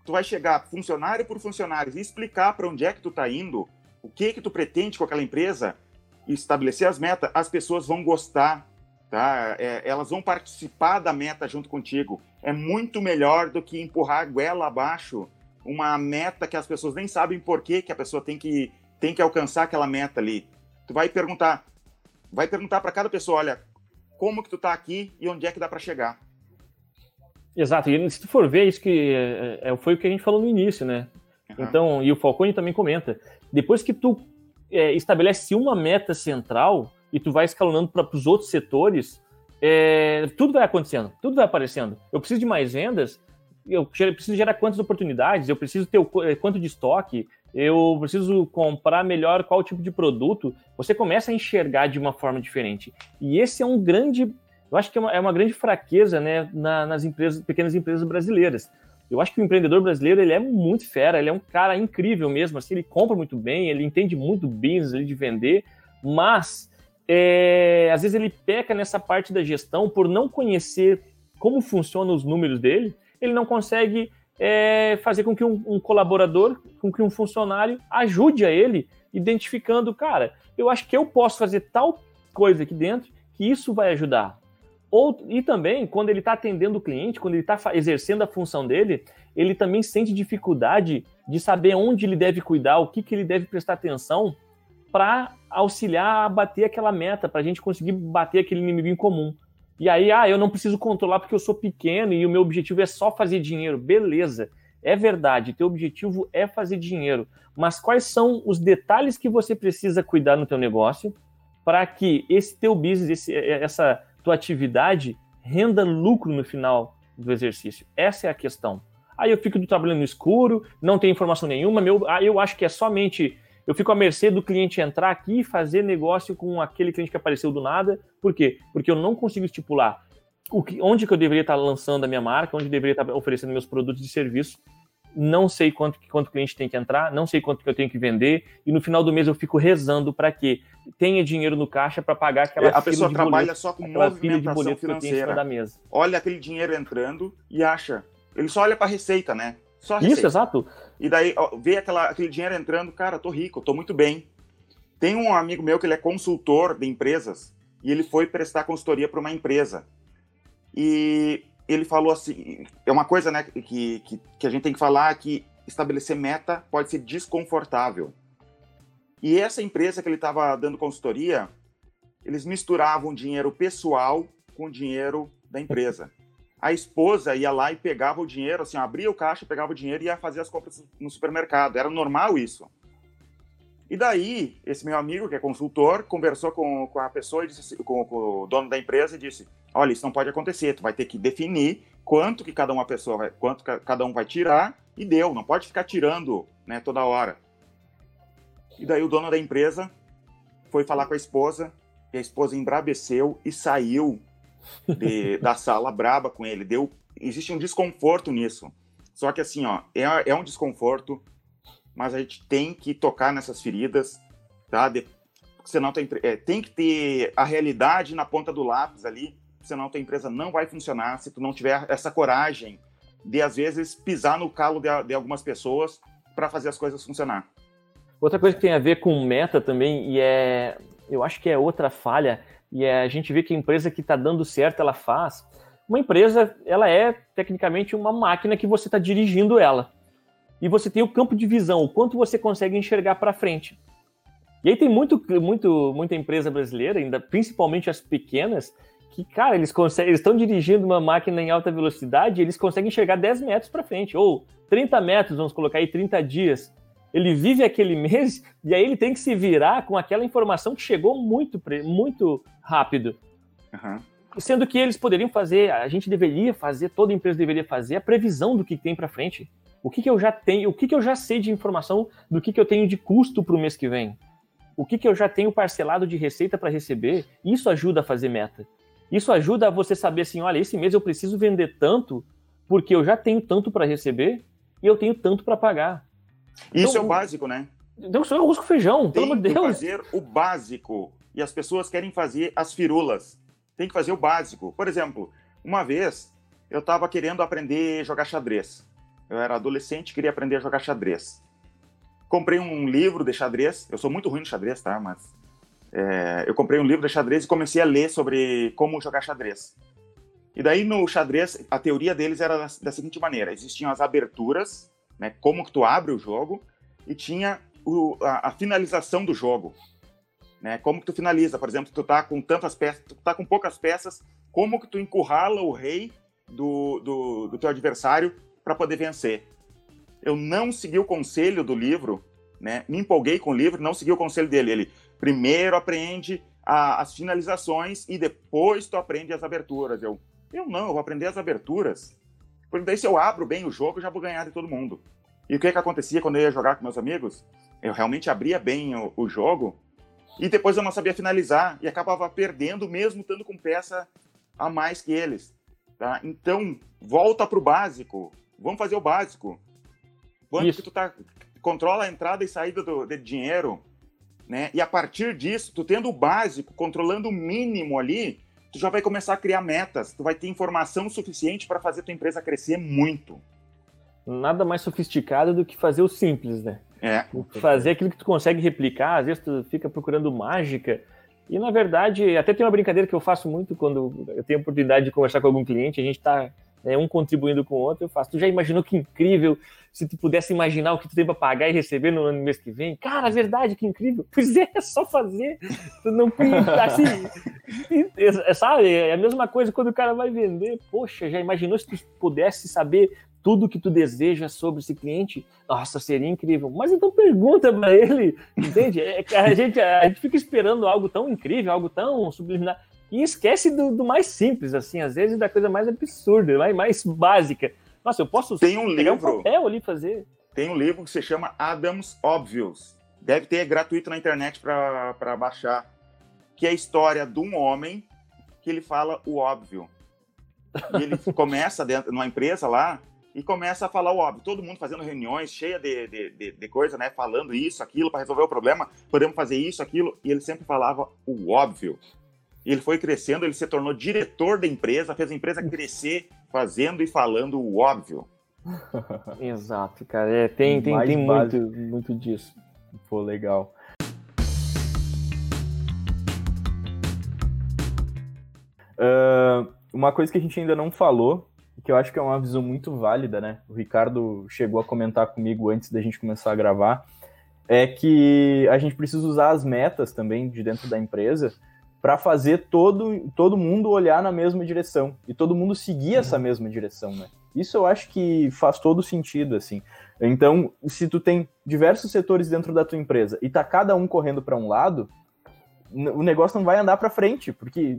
tu vai chegar funcionário por funcionário e explicar para onde é que tu tá indo, o que que tu pretende com aquela empresa, estabelecer as metas, as pessoas vão gostar, tá? É, elas vão participar da meta junto contigo. É muito melhor do que empurrar a goela abaixo uma meta que as pessoas nem sabem por que, que a pessoa tem que, tem que alcançar aquela meta ali. Tu vai perguntar, vai perguntar para cada pessoa, olha, como que tu tá aqui e onde é que dá para chegar. Exato, e se tu for ver, isso que é, é, foi o que a gente falou no início, né? Uhum. Então, e o Falcone também comenta, depois que tu é, estabelece uma meta central e tu vai escalonando para os outros setores, é, tudo vai acontecendo, tudo vai aparecendo. Eu preciso de mais vendas, eu preciso gerar quantas oportunidades, eu preciso ter eh, quanto de estoque, eu preciso comprar melhor qual tipo de produto, você começa a enxergar de uma forma diferente. E esse é um grande, eu acho que é uma, é uma grande fraqueza né, na, nas empresas, pequenas empresas brasileiras. Eu acho que o empreendedor brasileiro ele é muito fera, ele é um cara incrível mesmo, assim, ele compra muito bem, ele entende muito business de vender, mas é, às vezes ele peca nessa parte da gestão por não conhecer como funcionam os números dele ele não consegue é, fazer com que um, um, colaborador, com que um funcionário ajude a ele, identificando, cara, eu acho que eu posso fazer tal coisa aqui dentro que isso vai ajudar. Ou, e também, quando ele está atendendo o cliente, quando ele está exercendo a função dele, ele também sente dificuldade de saber onde ele deve cuidar, o que, que ele deve prestar atenção para auxiliar a bater aquela meta, para a gente conseguir bater aquele inimigo em comum. E aí, ah, eu não preciso controlar porque eu sou pequeno e o meu objetivo é só fazer dinheiro. Beleza, é verdade, teu objetivo é fazer dinheiro. Mas quais são os detalhes que você precisa cuidar no teu negócio para que esse teu business, esse, essa tua atividade renda lucro no final do exercício? Essa é a questão. Aí eu fico trabalhando no escuro, não tem informação nenhuma, meu, aí eu acho que é somente eu fico à mercê do cliente entrar aqui e fazer negócio com aquele cliente que apareceu do nada. Por quê? Porque eu não consigo estipular o que, onde que eu deveria estar lançando a minha marca, onde eu deveria estar oferecendo meus produtos e serviços. Não sei quanto, quanto cliente tem que entrar, não sei quanto que eu tenho que vender, e no final do mês eu fico rezando para que tenha dinheiro no caixa para pagar aquela A pessoa trabalha boleto, só com movimentação financeira. da mesa. Olha aquele dinheiro entrando e acha. Ele só olha para a receita, né? Só. Isso, exato. E daí ó, vê aquela, aquele dinheiro entrando, cara, tô rico, tô muito bem. Tem um amigo meu que ele é consultor de empresas e ele foi prestar consultoria para uma empresa. E ele falou assim, é uma coisa né, que, que, que a gente tem que falar que estabelecer meta pode ser desconfortável. E essa empresa que ele estava dando consultoria, eles misturavam dinheiro pessoal com dinheiro da empresa. A esposa ia lá e pegava o dinheiro, assim, abria o caixa, pegava o dinheiro e ia fazer as compras no supermercado. Era normal isso. E daí, esse meu amigo, que é consultor, conversou com, com a pessoa, e disse, com, com, o dono da empresa e disse: Olha, isso não pode acontecer, tu vai ter que definir quanto que cada uma pessoa vai, quanto cada um vai tirar e deu, não pode ficar tirando né, toda hora. E daí o dono da empresa foi falar com a esposa, e a esposa embrabeceu e saiu de, da sala braba com ele. Deu, existe um desconforto nisso. Só que assim, ó, é, é um desconforto mas a gente tem que tocar nessas feridas, tá? De, senão tem, é, tem que ter a realidade na ponta do lápis ali, senão a tua empresa não vai funcionar se tu não tiver essa coragem de, às vezes, pisar no calo de, de algumas pessoas para fazer as coisas funcionar. Outra coisa que tem a ver com meta também, e é, eu acho que é outra falha, e é a gente vê que a empresa que está dando certo, ela faz. Uma empresa, ela é tecnicamente uma máquina que você está dirigindo ela e você tem o campo de visão, o quanto você consegue enxergar para frente. E aí tem muito, muito, muita empresa brasileira, ainda principalmente as pequenas, que, cara, eles conseguem, estão dirigindo uma máquina em alta velocidade eles conseguem enxergar 10 metros para frente, ou 30 metros, vamos colocar aí 30 dias. Ele vive aquele mês e aí ele tem que se virar com aquela informação que chegou muito, muito rápido. Uhum. Sendo que eles poderiam fazer, a gente deveria fazer, toda empresa deveria fazer a previsão do que tem para frente. O que, que eu já tenho, o que, que eu já sei de informação do que, que eu tenho de custo para o mês que vem? O que, que eu já tenho parcelado de receita para receber? Isso ajuda a fazer meta. Isso ajuda a você saber assim, olha, esse mês eu preciso vender tanto porque eu já tenho tanto para receber e eu tenho tanto para pagar. Isso então, é o básico, né? Então, só arroz com feijão, Tem pelo amor de Deus. fazer o básico. E as pessoas querem fazer as firulas. Tem que fazer o básico. Por exemplo, uma vez eu estava querendo aprender a jogar xadrez. Eu era adolescente, queria aprender a jogar xadrez. Comprei um livro de xadrez. Eu sou muito ruim no xadrez, tá? Mas é, eu comprei um livro de xadrez e comecei a ler sobre como jogar xadrez. E daí no xadrez, a teoria deles era da, da seguinte maneira: existiam as aberturas, né? Como que tu abre o jogo, e tinha o, a, a, finalização do jogo. Né? Como que tu finaliza? Por exemplo, tu tá com tantas peças, tu tá com poucas peças, como que tu encurrala o rei do, do, do teu adversário para poder vencer. Eu não segui o conselho do livro, né? Me empolguei com o livro, não segui o conselho dele. Ele primeiro aprende a, as finalizações e depois tu aprende as aberturas. Eu, eu não, eu vou aprender as aberturas. Porque daí se eu abro bem o jogo, eu já vou ganhar de todo mundo. E o que que acontecia quando eu ia jogar com meus amigos? Eu realmente abria bem o, o jogo e depois eu não sabia finalizar e acabava perdendo mesmo estando com peça a mais que eles. Tá? Então, volta para o básico. Vamos fazer o básico. Quanto Isso. que tu tá controla a entrada e saída do, de dinheiro, né? E a partir disso, tu tendo o básico, controlando o mínimo ali, tu já vai começar a criar metas, tu vai ter informação suficiente para fazer tua empresa crescer muito. Nada mais sofisticado do que fazer o simples, né? É. Fazer aquilo que tu consegue replicar, às vezes tu fica procurando mágica. E na verdade, até tem uma brincadeira que eu faço muito quando eu tenho a oportunidade de conversar com algum cliente, a gente está né, um contribuindo com o outro, eu faço. Tu já imaginou que incrível se tu pudesse imaginar o que tu tem para pagar e receber no ano mês que vem? Cara, verdade, que incrível. Pois é, é só fazer. Tu não assim, é, sabe? É a mesma coisa quando o cara vai vender. Poxa, já imaginou se tu pudesse saber tudo que tu deseja sobre esse cliente? Nossa, seria incrível. Mas então pergunta para ele, entende? É, a, gente, a gente fica esperando algo tão incrível, algo tão subliminar e esquece do, do, mais simples, assim, às vezes da coisa mais absurda, mais, mais básica. Nossa, eu posso tem um livro, um papel ali fazer. Tem um livro que se chama Adams Obvious. Deve ter gratuito na internet para baixar. Que é a história de um homem que ele fala o óbvio. E ele começa dentro numa empresa lá e começa a falar o óbvio. Todo mundo fazendo reuniões cheia de, de, de, de coisa, né? Falando isso, aquilo, para resolver o problema. Podemos fazer isso, aquilo. E ele sempre falava o óbvio. E ele foi crescendo, ele se tornou diretor da empresa, fez a empresa crescer fazendo e falando o óbvio. Exato, cara. É, tem tem, tem muito, muito disso. Pô, legal. Uh, uma coisa que a gente ainda não falou, que eu acho que é uma visão muito válida, né? O Ricardo chegou a comentar comigo antes da gente começar a gravar, é que a gente precisa usar as metas também de dentro da empresa para fazer todo, todo mundo olhar na mesma direção e todo mundo seguir uhum. essa mesma direção, né? Isso eu acho que faz todo sentido, assim. Então, se tu tem diversos setores dentro da tua empresa e tá cada um correndo para um lado, o negócio não vai andar para frente, porque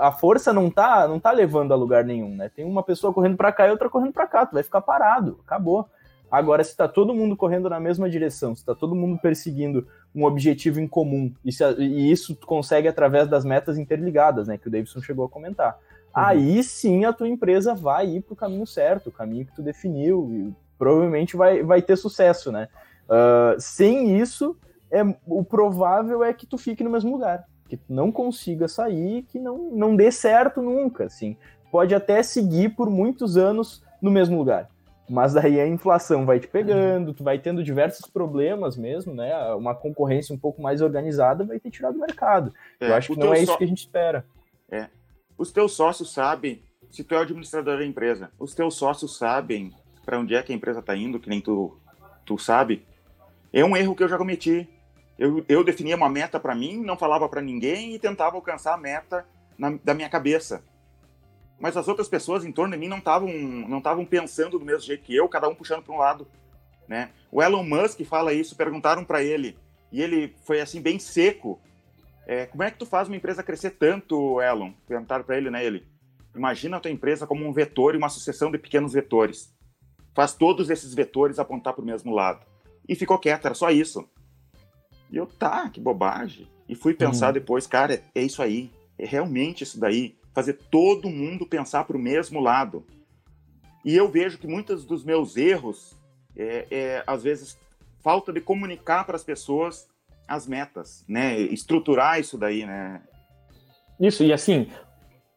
a força não tá, não tá levando a lugar nenhum, né? Tem uma pessoa correndo para cá e outra correndo para cá, tu vai ficar parado, acabou. Agora, se tá todo mundo correndo na mesma direção, se tá todo mundo perseguindo um objetivo em comum, e, se, e isso tu consegue através das metas interligadas, né, que o Davidson chegou a comentar, uhum. aí sim a tua empresa vai ir pro caminho certo, o caminho que tu definiu, e provavelmente vai, vai ter sucesso, né? Uh, sem isso, é, o provável é que tu fique no mesmo lugar, que tu não consiga sair, que não, não dê certo nunca, assim. Pode até seguir por muitos anos no mesmo lugar. Mas daí a inflação vai te pegando, tu vai tendo diversos problemas mesmo, né? Uma concorrência um pouco mais organizada vai te tirar do mercado. É, Eu acho que não é isso que a gente espera. É. Os teus sócios sabem, se tu é o administrador da empresa, os teus sócios sabem para onde é que a empresa está indo, que nem tu, tu sabe. É um erro que eu já cometi. Eu, eu definia uma meta para mim, não falava para ninguém e tentava alcançar a meta na, da minha cabeça. Mas as outras pessoas em torno de mim não estavam não estavam pensando do mesmo jeito que eu, cada um puxando para um lado, né? O Elon Musk fala isso, perguntaram para ele e ele foi assim bem seco. É, como é que tu faz uma empresa crescer tanto, Elon? Perguntaram para ele, né? Ele imagina a tua empresa como um vetor e uma sucessão de pequenos vetores. Faz todos esses vetores apontar para o mesmo lado. E ficou quieto, era só isso. E eu, tá, que bobagem. E fui pensar uhum. depois, cara, é isso aí. É realmente isso daí. Fazer todo mundo pensar para o mesmo lado. E eu vejo que muitos dos meus erros é, é às vezes, falta de comunicar para as pessoas as metas, né? Estruturar isso daí, né? Isso, e assim,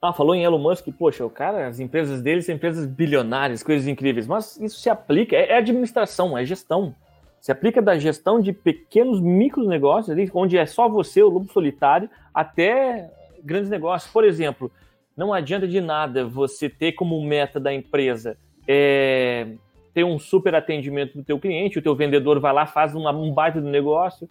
ah, falou em Elon Musk, poxa, o cara, as empresas dele são empresas bilionárias, coisas incríveis, mas isso se aplica, é, é administração, é gestão. Se aplica da gestão de pequenos micro negócios, onde é só você, o lobo solitário, até grandes negócios. Por exemplo, não adianta de nada você ter como meta da empresa é, ter um super atendimento do teu cliente, o teu vendedor vai lá, faz uma, um baita do negócio,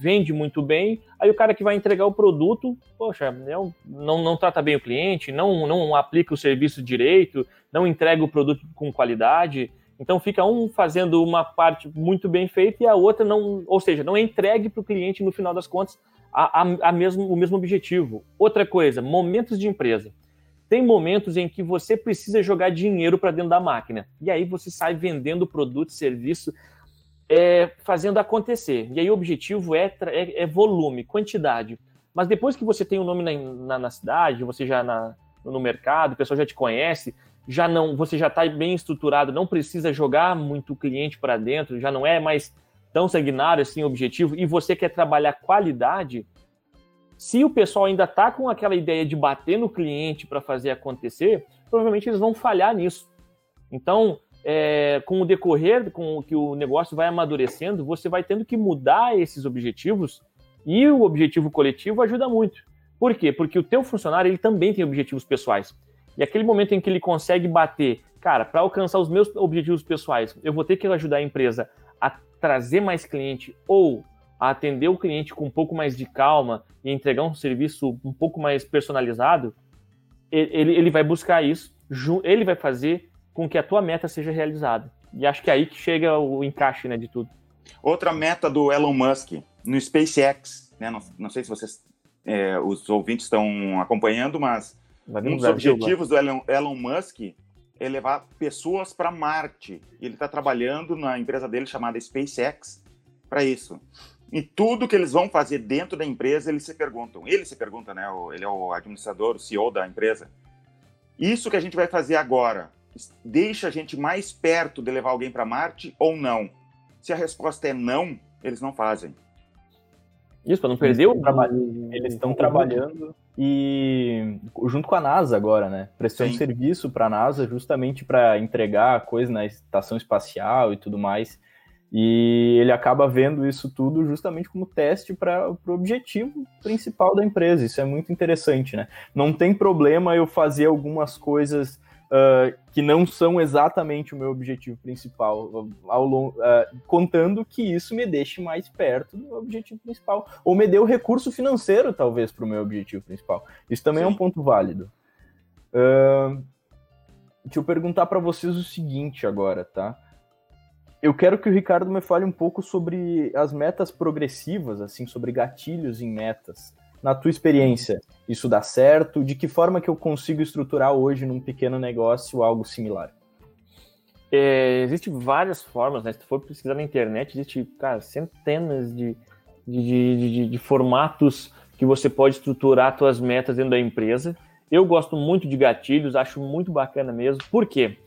vende muito bem, aí o cara que vai entregar o produto, poxa, não, não, não trata bem o cliente, não, não aplica o serviço direito, não entrega o produto com qualidade, então fica um fazendo uma parte muito bem feita e a outra não, ou seja, não é entregue para o cliente no final das contas a, a, a, mesmo, o mesmo objetivo. Outra coisa, momentos de empresa. Tem momentos em que você precisa jogar dinheiro para dentro da máquina e aí você sai vendendo produto, serviço, é, fazendo acontecer. E aí o objetivo é, é, é, volume, quantidade. Mas depois que você tem o um nome na, na, na, cidade, você já na, no mercado, o pessoal já te conhece, já não, você já está bem estruturado, não precisa jogar muito cliente para dentro, já não é mais tão sanguinário assim o objetivo, e você quer trabalhar qualidade, se o pessoal ainda está com aquela ideia de bater no cliente para fazer acontecer, provavelmente eles vão falhar nisso. Então, é, com o decorrer, com o que o negócio vai amadurecendo, você vai tendo que mudar esses objetivos e o objetivo coletivo ajuda muito. Por quê? Porque o teu funcionário ele também tem objetivos pessoais. E aquele momento em que ele consegue bater, cara, para alcançar os meus objetivos pessoais, eu vou ter que ajudar a empresa a trazer mais cliente ou a atender o cliente com um pouco mais de calma e entregar um serviço um pouco mais personalizado, ele, ele vai buscar isso, ele vai fazer com que a tua meta seja realizada. E acho que é aí que chega o encaixe né, de tudo. Outra meta do Elon Musk no SpaceX, né? Não, não sei se vocês, é, os ouvintes estão acompanhando, mas um dos objetivos do Elon, Elon Musk é levar pessoas para Marte. Ele está trabalhando na empresa dele chamada SpaceX para isso. E tudo que eles vão fazer dentro da empresa, eles se perguntam. Ele se pergunta, né? Ele é o administrador, o CEO da empresa. isso que a gente vai fazer agora deixa a gente mais perto de levar alguém para Marte ou não? Se a resposta é não, eles não fazem. Isso, para não perder o trabalho. Eles estão trabalhando e junto com a NASA agora, né? Prestando serviço para a NASA justamente para entregar coisa na estação espacial e tudo mais. E ele acaba vendo isso tudo justamente como teste para o objetivo principal da empresa. Isso é muito interessante, né? Não tem problema eu fazer algumas coisas uh, que não são exatamente o meu objetivo principal, ao longo, uh, contando que isso me deixe mais perto do meu objetivo principal, ou me dê o recurso financeiro, talvez, para o meu objetivo principal. Isso também Sim. é um ponto válido. Uh, deixa eu perguntar para vocês o seguinte agora, tá? Eu quero que o Ricardo me fale um pouco sobre as metas progressivas, assim, sobre gatilhos em metas na tua experiência, isso dá certo? De que forma que eu consigo estruturar hoje num pequeno negócio algo similar? É, Existem várias formas, né? Se tu for pesquisar na internet, existe, cara, centenas de, de, de, de, formatos que você pode estruturar suas metas dentro da empresa. Eu gosto muito de gatilhos, acho muito bacana mesmo. Por quê?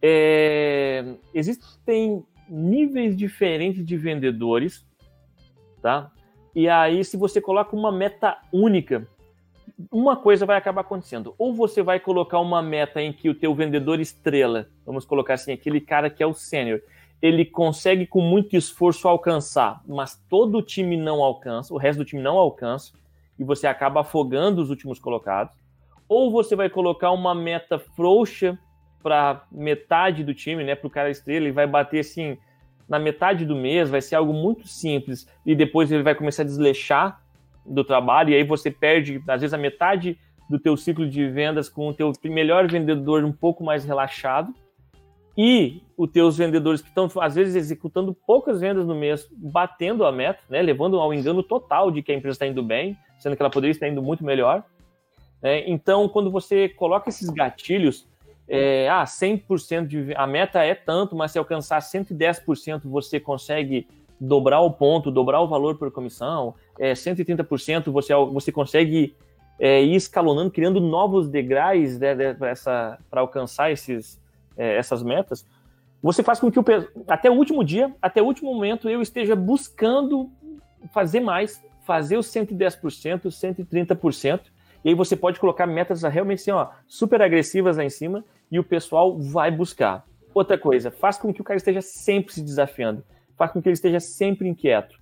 É, existem níveis diferentes de vendedores, tá? E aí, se você coloca uma meta única, uma coisa vai acabar acontecendo. Ou você vai colocar uma meta em que o teu vendedor estrela, vamos colocar assim, aquele cara que é o sênior, ele consegue com muito esforço alcançar, mas todo o time não alcança, o resto do time não alcança, e você acaba afogando os últimos colocados. Ou você vai colocar uma meta frouxa para metade do time, né, para o cara estrela, e vai bater assim na metade do mês, vai ser algo muito simples e depois ele vai começar a desleixar do trabalho e aí você perde às vezes a metade do teu ciclo de vendas com o teu melhor vendedor um pouco mais relaxado e os teus vendedores que estão às vezes executando poucas vendas no mês, batendo a meta, né, levando ao engano total de que a empresa está indo bem, sendo que ela poderia estar indo muito melhor. Né? Então, quando você coloca esses gatilhos, é, ah, 100% de. A meta é tanto, mas se alcançar 110%, você consegue dobrar o ponto, dobrar o valor por comissão. É, 130% você, você consegue é, ir escalonando, criando novos degraus né, para alcançar esses, é, essas metas. Você faz com que o, até o último dia, até o último momento, eu esteja buscando fazer mais, fazer os 110%, 130%. E aí você pode colocar metas realmente assim, ó, super agressivas lá em cima e o pessoal vai buscar. Outra coisa, faz com que o cara esteja sempre se desafiando, faz com que ele esteja sempre inquieto.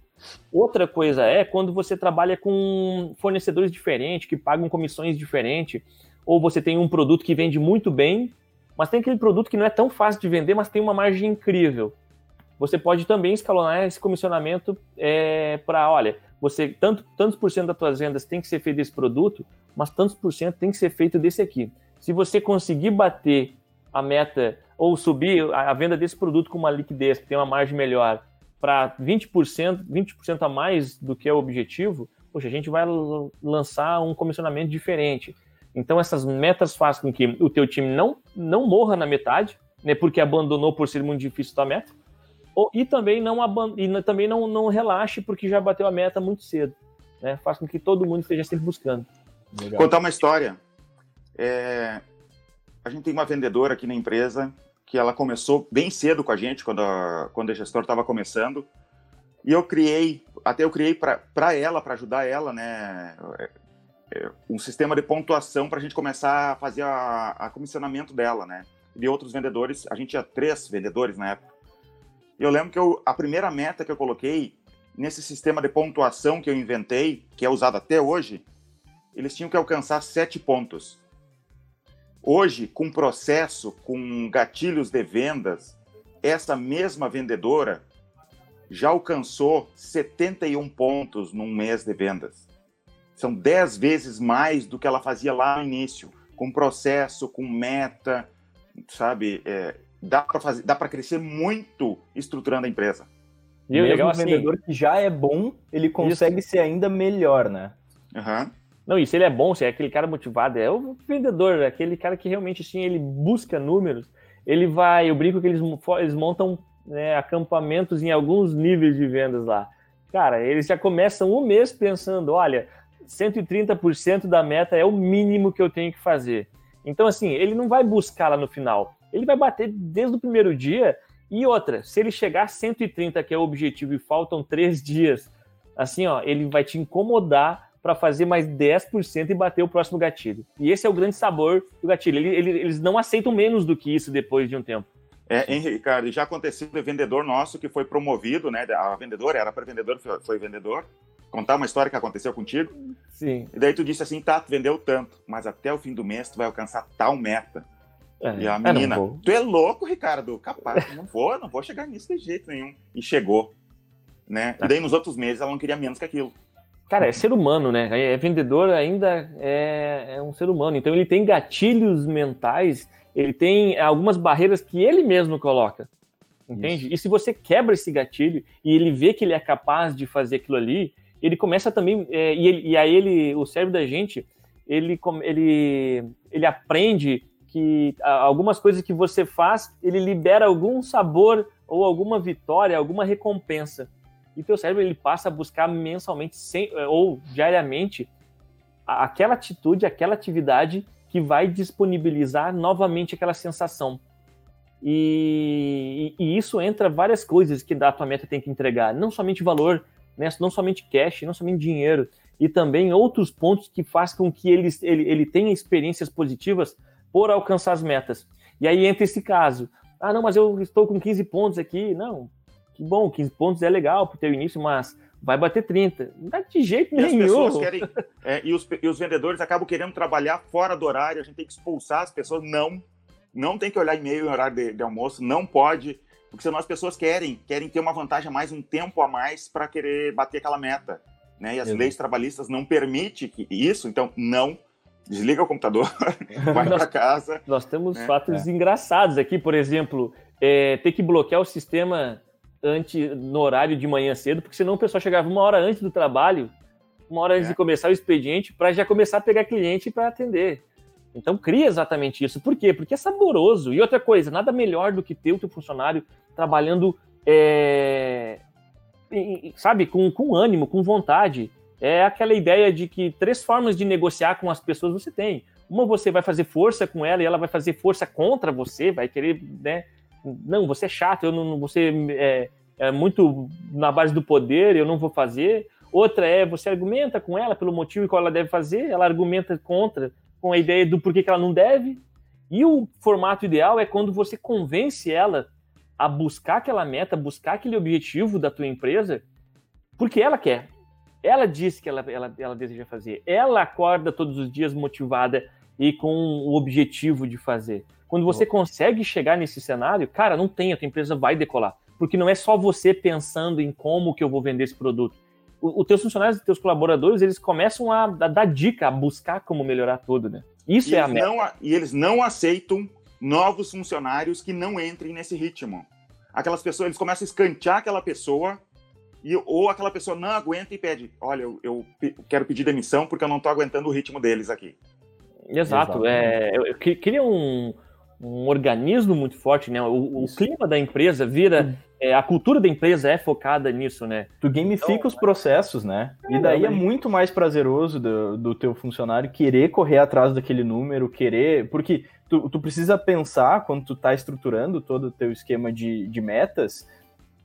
Outra coisa é quando você trabalha com fornecedores diferentes, que pagam comissões diferentes, ou você tem um produto que vende muito bem, mas tem aquele produto que não é tão fácil de vender, mas tem uma margem incrível. Você pode também escalonar esse comissionamento é, para, olha, você tanto, tantos por cento das suas vendas tem que ser feito desse produto, mas tantos por cento tem que ser feito desse aqui. Se você conseguir bater a meta ou subir a venda desse produto com uma liquidez que tem uma margem melhor para 20%, 20% a mais do que é o objetivo, poxa, a gente vai lançar um comissionamento diferente. Então essas metas fazem com que o teu time não, não morra na metade, né, porque abandonou por ser muito difícil a meta, ou, e também não e também não, não relaxe porque já bateu a meta muito cedo, né? Faz com que todo mundo esteja sempre buscando. Legal. Contar uma história. É, a gente tem uma vendedora aqui na empresa que ela começou bem cedo com a gente, quando a, quando a gestora estava começando. E eu criei, até eu criei para ela, para ajudar ela, né, é, é, um sistema de pontuação para a gente começar a fazer a, a comissionamento dela, né? De outros vendedores, a gente tinha três vendedores na época. E eu lembro que eu, a primeira meta que eu coloquei nesse sistema de pontuação que eu inventei, que é usado até hoje, eles tinham que alcançar sete pontos. Hoje, com processo, com gatilhos de vendas, essa mesma vendedora já alcançou 71 pontos num mês de vendas. São 10 vezes mais do que ela fazia lá no início, com processo, com meta, sabe? É, dá para fazer, dá para crescer muito estruturando a empresa. E o legal, assim, vendedor que já é bom, ele consegue isso. ser ainda melhor, né? Uhum. Não, e se ele é bom, se é aquele cara motivado, é o vendedor, é aquele cara que realmente assim, ele busca números, ele vai, eu brinco que eles, eles montam né, acampamentos em alguns níveis de vendas lá. Cara, eles já começam um mês pensando, olha, 130% da meta é o mínimo que eu tenho que fazer. Então, assim, ele não vai buscar lá no final. Ele vai bater desde o primeiro dia. E outra, se ele chegar a 130, que é o objetivo, e faltam três dias, assim, ó, ele vai te incomodar para fazer mais 10% e bater o próximo gatilho. E esse é o grande sabor do gatilho. Ele, ele, eles não aceitam menos do que isso depois de um tempo. É, Henrique, Ricardo, já aconteceu de vendedor nosso que foi promovido, né? A vendedora era para vendedor, foi vendedor. Contar uma história que aconteceu contigo. Sim. E daí tu disse assim, tá, tu vendeu tanto, mas até o fim do mês tu vai alcançar tal meta. É, e a menina, tu é louco, Ricardo? Capaz, não vou, não vou chegar nisso de jeito nenhum. E chegou, né? E daí nos outros meses ela não queria menos que aquilo. Cara, é ser humano, né? É vendedor ainda é, é um ser humano. Então ele tem gatilhos mentais, ele tem algumas barreiras que ele mesmo coloca. Entende? Isso. E se você quebra esse gatilho e ele vê que ele é capaz de fazer aquilo ali, ele começa também. É, e, ele, e aí ele, o cérebro da gente, ele, ele, ele aprende que algumas coisas que você faz, ele libera algum sabor ou alguma vitória, alguma recompensa e teu cérebro ele passa a buscar mensalmente sem, eh, ou diariamente aquela atitude, aquela atividade que vai disponibilizar novamente aquela sensação. E, e, e, isso entra várias coisas que a tua meta tem que entregar, não somente valor, né, não somente cash, não somente dinheiro, e também outros pontos que fazem com que ele, ele, ele tenha experiências positivas por alcançar as metas. E aí entra esse caso. Ah, não, mas eu estou com 15 pontos aqui. Não, que bom, 15 pontos é legal pro teu início, mas vai bater 30. Não dá de jeito e nenhum. Querem, é, e, os, e os vendedores acabam querendo trabalhar fora do horário, a gente tem que expulsar as pessoas. Não, não tem que olhar e-mail em horário de, de almoço, não pode, porque senão as pessoas querem, querem ter uma vantagem a mais, um tempo a mais para querer bater aquela meta. Né? E as leis trabalhistas não permitem que, isso, então não desliga o computador, vai para casa. Nós temos né? fatos é. engraçados aqui, por exemplo, é, ter que bloquear o sistema antes, no horário de manhã cedo, porque senão o pessoal chegava uma hora antes do trabalho, uma hora antes é. de começar o expediente, para já começar a pegar cliente para atender. Então cria exatamente isso. Por quê? Porque é saboroso. E outra coisa, nada melhor do que ter o teu funcionário trabalhando, é, sabe, com, com ânimo, com vontade. É aquela ideia de que três formas de negociar com as pessoas você tem. Uma você vai fazer força com ela e ela vai fazer força contra você, vai querer né, não, você é chato, eu não, você é, é muito na base do poder, eu não vou fazer. Outra é você argumenta com ela pelo motivo qual ela deve fazer, ela argumenta contra com a ideia do porquê que ela não deve. E o formato ideal é quando você convence ela a buscar aquela meta, buscar aquele objetivo da tua empresa, porque ela quer. Ela diz que ela, ela, ela deseja fazer. Ela acorda todos os dias motivada e com o objetivo de fazer. Quando você consegue chegar nesse cenário, cara, não tem, a tua empresa vai decolar. Porque não é só você pensando em como que eu vou vender esse produto. Os teus funcionários, os teus colaboradores, eles começam a, a, dar dica, a buscar como melhorar tudo, né? Isso e é a meta. Não, e eles não aceitam novos funcionários que não entrem nesse ritmo. Aquelas pessoas, eles começam a escantear aquela pessoa e, ou aquela pessoa não aguenta e pede, olha, eu, eu quero pedir demissão porque eu não estou aguentando o ritmo deles aqui. Exato. É, eu, eu queria um, um organismo muito forte, né? O, o clima da empresa vira. É, a cultura da empresa é focada nisso, né? Tu gamifica então, os processos, né? É, e daí é muito mais prazeroso do, do teu funcionário querer correr atrás daquele número, querer. Porque tu, tu precisa pensar, quando tu tá estruturando todo o teu esquema de, de metas,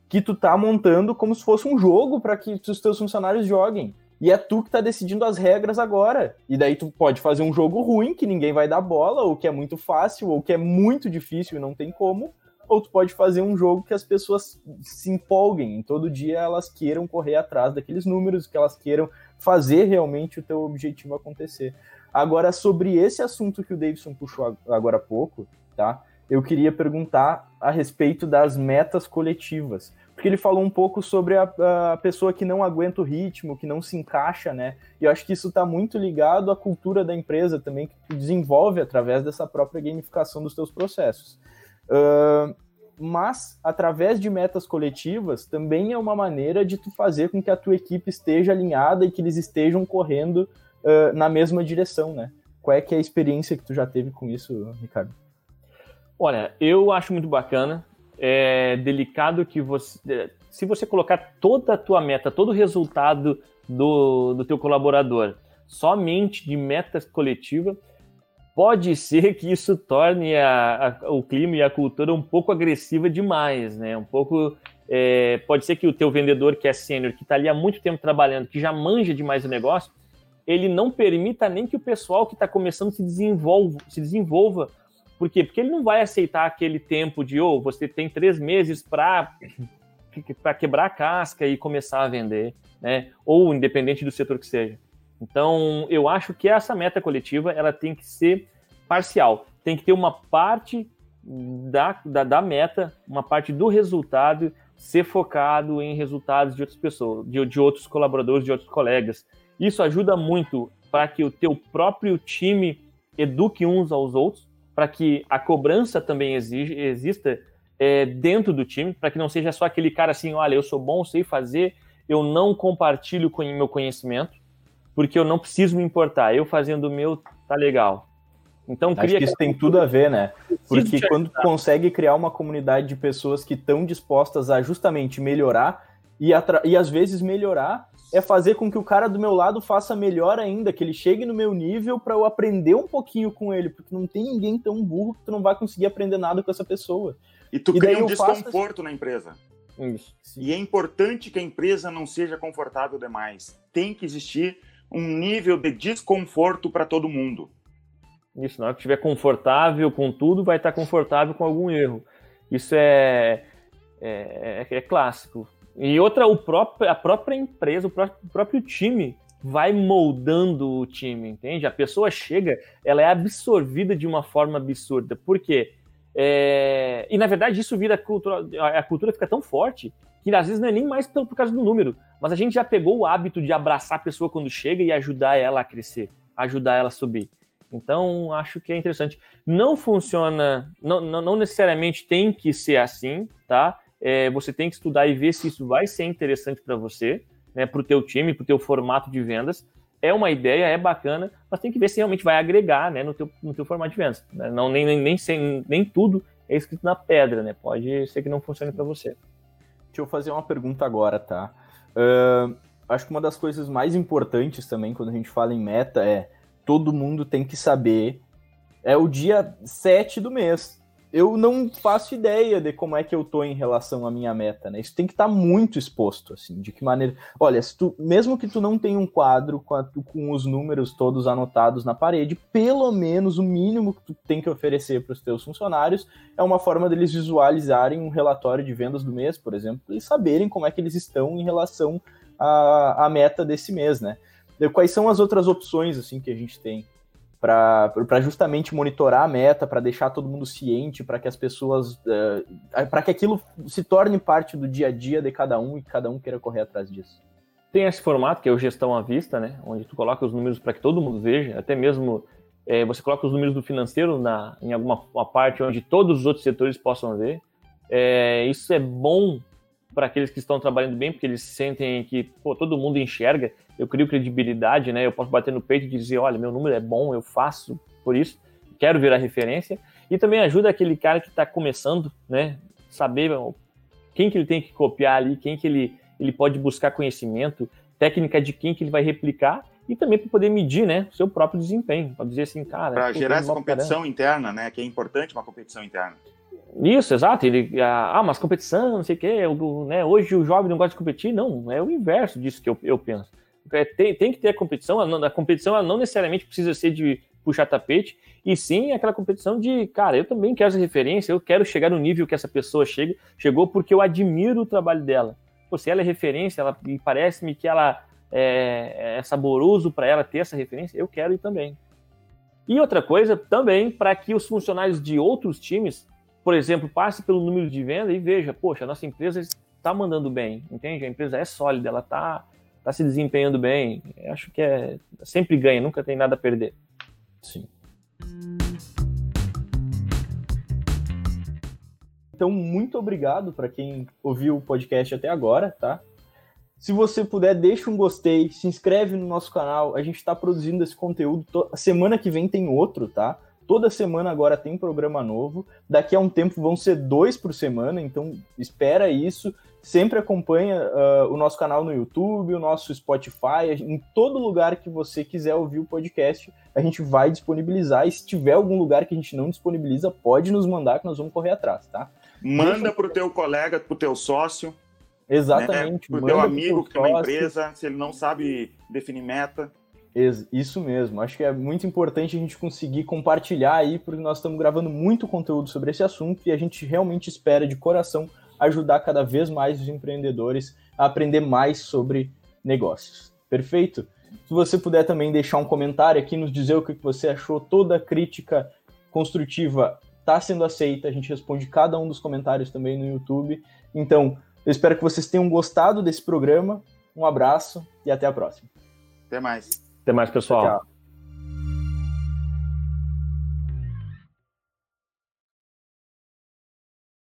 que tu tá montando como se fosse um jogo para que os teus funcionários joguem. E é tu que tá decidindo as regras agora. E daí tu pode fazer um jogo ruim, que ninguém vai dar bola, ou que é muito fácil, ou que é muito difícil e não tem como. Ou tu pode fazer um jogo que as pessoas se empolguem, em todo dia elas queiram correr atrás daqueles números, que elas queiram fazer realmente o teu objetivo acontecer. Agora, sobre esse assunto que o Davidson puxou agora há pouco, tá? Eu queria perguntar a respeito das metas coletivas porque ele falou um pouco sobre a, a, pessoa que não aguenta o ritmo, que não se encaixa, né? E eu acho que isso está muito ligado à cultura da empresa também, que tu desenvolve através dessa própria gamificação dos teus processos. Uh, mas, através de metas coletivas, também é uma maneira de tu fazer com que a tua equipe esteja alinhada e que eles estejam correndo uh, na mesma direção, né? Qual é que é a experiência que tu já teve com isso, Ricardo? Olha, eu acho muito bacana é delicado que você. Se você colocar toda a tua meta, todo o resultado do, do teu colaborador somente de metas coletiva, pode ser que isso torne a, a, o clima e a cultura um pouco agressiva demais, né? Um pouco é, pode ser que o teu vendedor que é sênior, que está ali há muito tempo trabalhando, que já manja demais o negócio, ele não permita nem que o pessoal que está começando se desenvolva, se desenvolva. Por quê? Porque ele não vai aceitar aquele tempo de, oh, você tem três meses para para quebrar a casca e começar a vender, né? Ou independente do setor que seja. Então, eu acho que essa meta coletiva ela tem que ser parcial. Tem que ter uma parte da, da, da meta, uma parte do resultado ser focado em resultados de outras pessoas, de, de outros colaboradores, de outros colegas. Isso ajuda muito para que o teu próprio time eduque uns aos outros, para que a cobrança também exige, exista é, dentro do time, para que não seja só aquele cara assim, olha, eu sou bom, sei fazer, eu não compartilho com meu conhecimento, porque eu não preciso me importar. Eu fazendo o meu tá legal. Então Acho que isso tem tudo a ver, né? Porque quando tu consegue criar uma comunidade de pessoas que estão dispostas a justamente melhorar e, e às vezes melhorar é fazer com que o cara do meu lado faça melhor ainda, que ele chegue no meu nível para eu aprender um pouquinho com ele, porque não tem ninguém tão burro que tu não vai conseguir aprender nada com essa pessoa. E tu e cria um desconforto faço... na empresa. Isso. E é importante que a empresa não seja confortável demais. Tem que existir um nível de desconforto para todo mundo. Isso, na hora que estiver confortável com tudo, vai estar confortável com algum erro. Isso é, é, é, é clássico. E outra, o próprio, a própria empresa, o próprio, o próprio time vai moldando o time, entende? A pessoa chega, ela é absorvida de uma forma absurda. Por quê? É... E na verdade isso vira cultura, a cultura fica tão forte que às vezes não é nem mais por causa do número, mas a gente já pegou o hábito de abraçar a pessoa quando chega e ajudar ela a crescer, ajudar ela a subir. Então, acho que é interessante. Não funciona, não, não necessariamente tem que ser assim, tá? É, você tem que estudar e ver se isso vai ser interessante para você, né, para o teu time, para o teu formato de vendas. É uma ideia, é bacana, mas tem que ver se realmente vai agregar né, no, teu, no teu formato de vendas. Né? Não, nem, nem, nem, sem, nem tudo é escrito na pedra, né? Pode ser que não funcione para você. Deixa eu fazer uma pergunta agora, tá? Uh, acho que uma das coisas mais importantes também quando a gente fala em meta é todo mundo tem que saber. É o dia 7 do mês. Eu não faço ideia de como é que eu tô em relação à minha meta, né? Isso tem que estar tá muito exposto, assim, de que maneira. Olha, se tu, mesmo que tu não tenha um quadro com, a, com os números todos anotados na parede, pelo menos o mínimo que tu tem que oferecer para os teus funcionários é uma forma deles visualizarem um relatório de vendas do mês, por exemplo, e saberem como é que eles estão em relação à, à meta desse mês, né? quais são as outras opções assim que a gente tem para justamente monitorar a meta, para deixar todo mundo ciente, para que as pessoas, uh, eh, para que aquilo se torne parte do dia a dia de cada um e cada um queira correr atrás disso. Tem esse formato que é o gestão à vista, né, onde tu coloca os números para que todo mundo veja, até mesmo é, você coloca os números do financeiro na, em alguma parte onde todos os outros setores possam ver. É, isso é bom para aqueles que estão trabalhando bem, porque eles sentem que pô, todo mundo enxerga eu crio credibilidade, né? Eu posso bater no peito e dizer, olha, meu número é bom, eu faço por isso, quero virar referência. E também ajuda aquele cara que está começando, né? Saber quem que ele tem que copiar ali, quem que ele, ele pode buscar conhecimento, técnica de quem que ele vai replicar e também para poder medir, né, seu próprio desempenho, para dizer assim, cara, para gerar essa competição interna, né, que é importante uma competição interna. Isso, exato. Ele, ah, mas competição, não sei o quê, né, hoje o jovem não gosta de competir. Não, é o inverso disso que eu, eu penso é, tem, tem que ter a competição. A, a competição ela não necessariamente precisa ser de puxar tapete, e sim aquela competição de, cara, eu também quero essa referência, eu quero chegar no nível que essa pessoa chega, chegou porque eu admiro o trabalho dela. Pô, se ela é referência, ela, e parece-me que ela é, é saboroso para ela ter essa referência, eu quero ir também. E outra coisa também, para que os funcionários de outros times, por exemplo, passem pelo número de venda e veja, poxa, a nossa empresa está mandando bem, entende? A empresa é sólida, ela está está se desempenhando bem. Eu acho que é sempre ganha, nunca tem nada a perder. Sim. Então, muito obrigado para quem ouviu o podcast até agora, tá? Se você puder, deixa um gostei, se inscreve no nosso canal. A gente está produzindo esse conteúdo. Semana que vem tem outro, tá? Toda semana agora tem programa novo. Daqui a um tempo vão ser dois por semana, então espera isso. Sempre acompanha uh, o nosso canal no YouTube, o nosso Spotify, em todo lugar que você quiser ouvir o podcast, a gente vai disponibilizar. E se tiver algum lugar que a gente não disponibiliza, pode nos mandar que nós vamos correr atrás, tá? Manda para o teu colega, para o teu sócio. Exatamente. Né? Para o teu amigo que tem uma empresa, se ele não sabe definir meta. Isso mesmo. Acho que é muito importante a gente conseguir compartilhar aí, porque nós estamos gravando muito conteúdo sobre esse assunto e a gente realmente espera de coração ajudar cada vez mais os empreendedores a aprender mais sobre negócios. Perfeito? Se você puder também deixar um comentário aqui, nos dizer o que você achou, toda crítica construtiva está sendo aceita, a gente responde cada um dos comentários também no YouTube. Então, eu espero que vocês tenham gostado desse programa. Um abraço e até a próxima. Até mais. Até mais, pessoal. Tchau.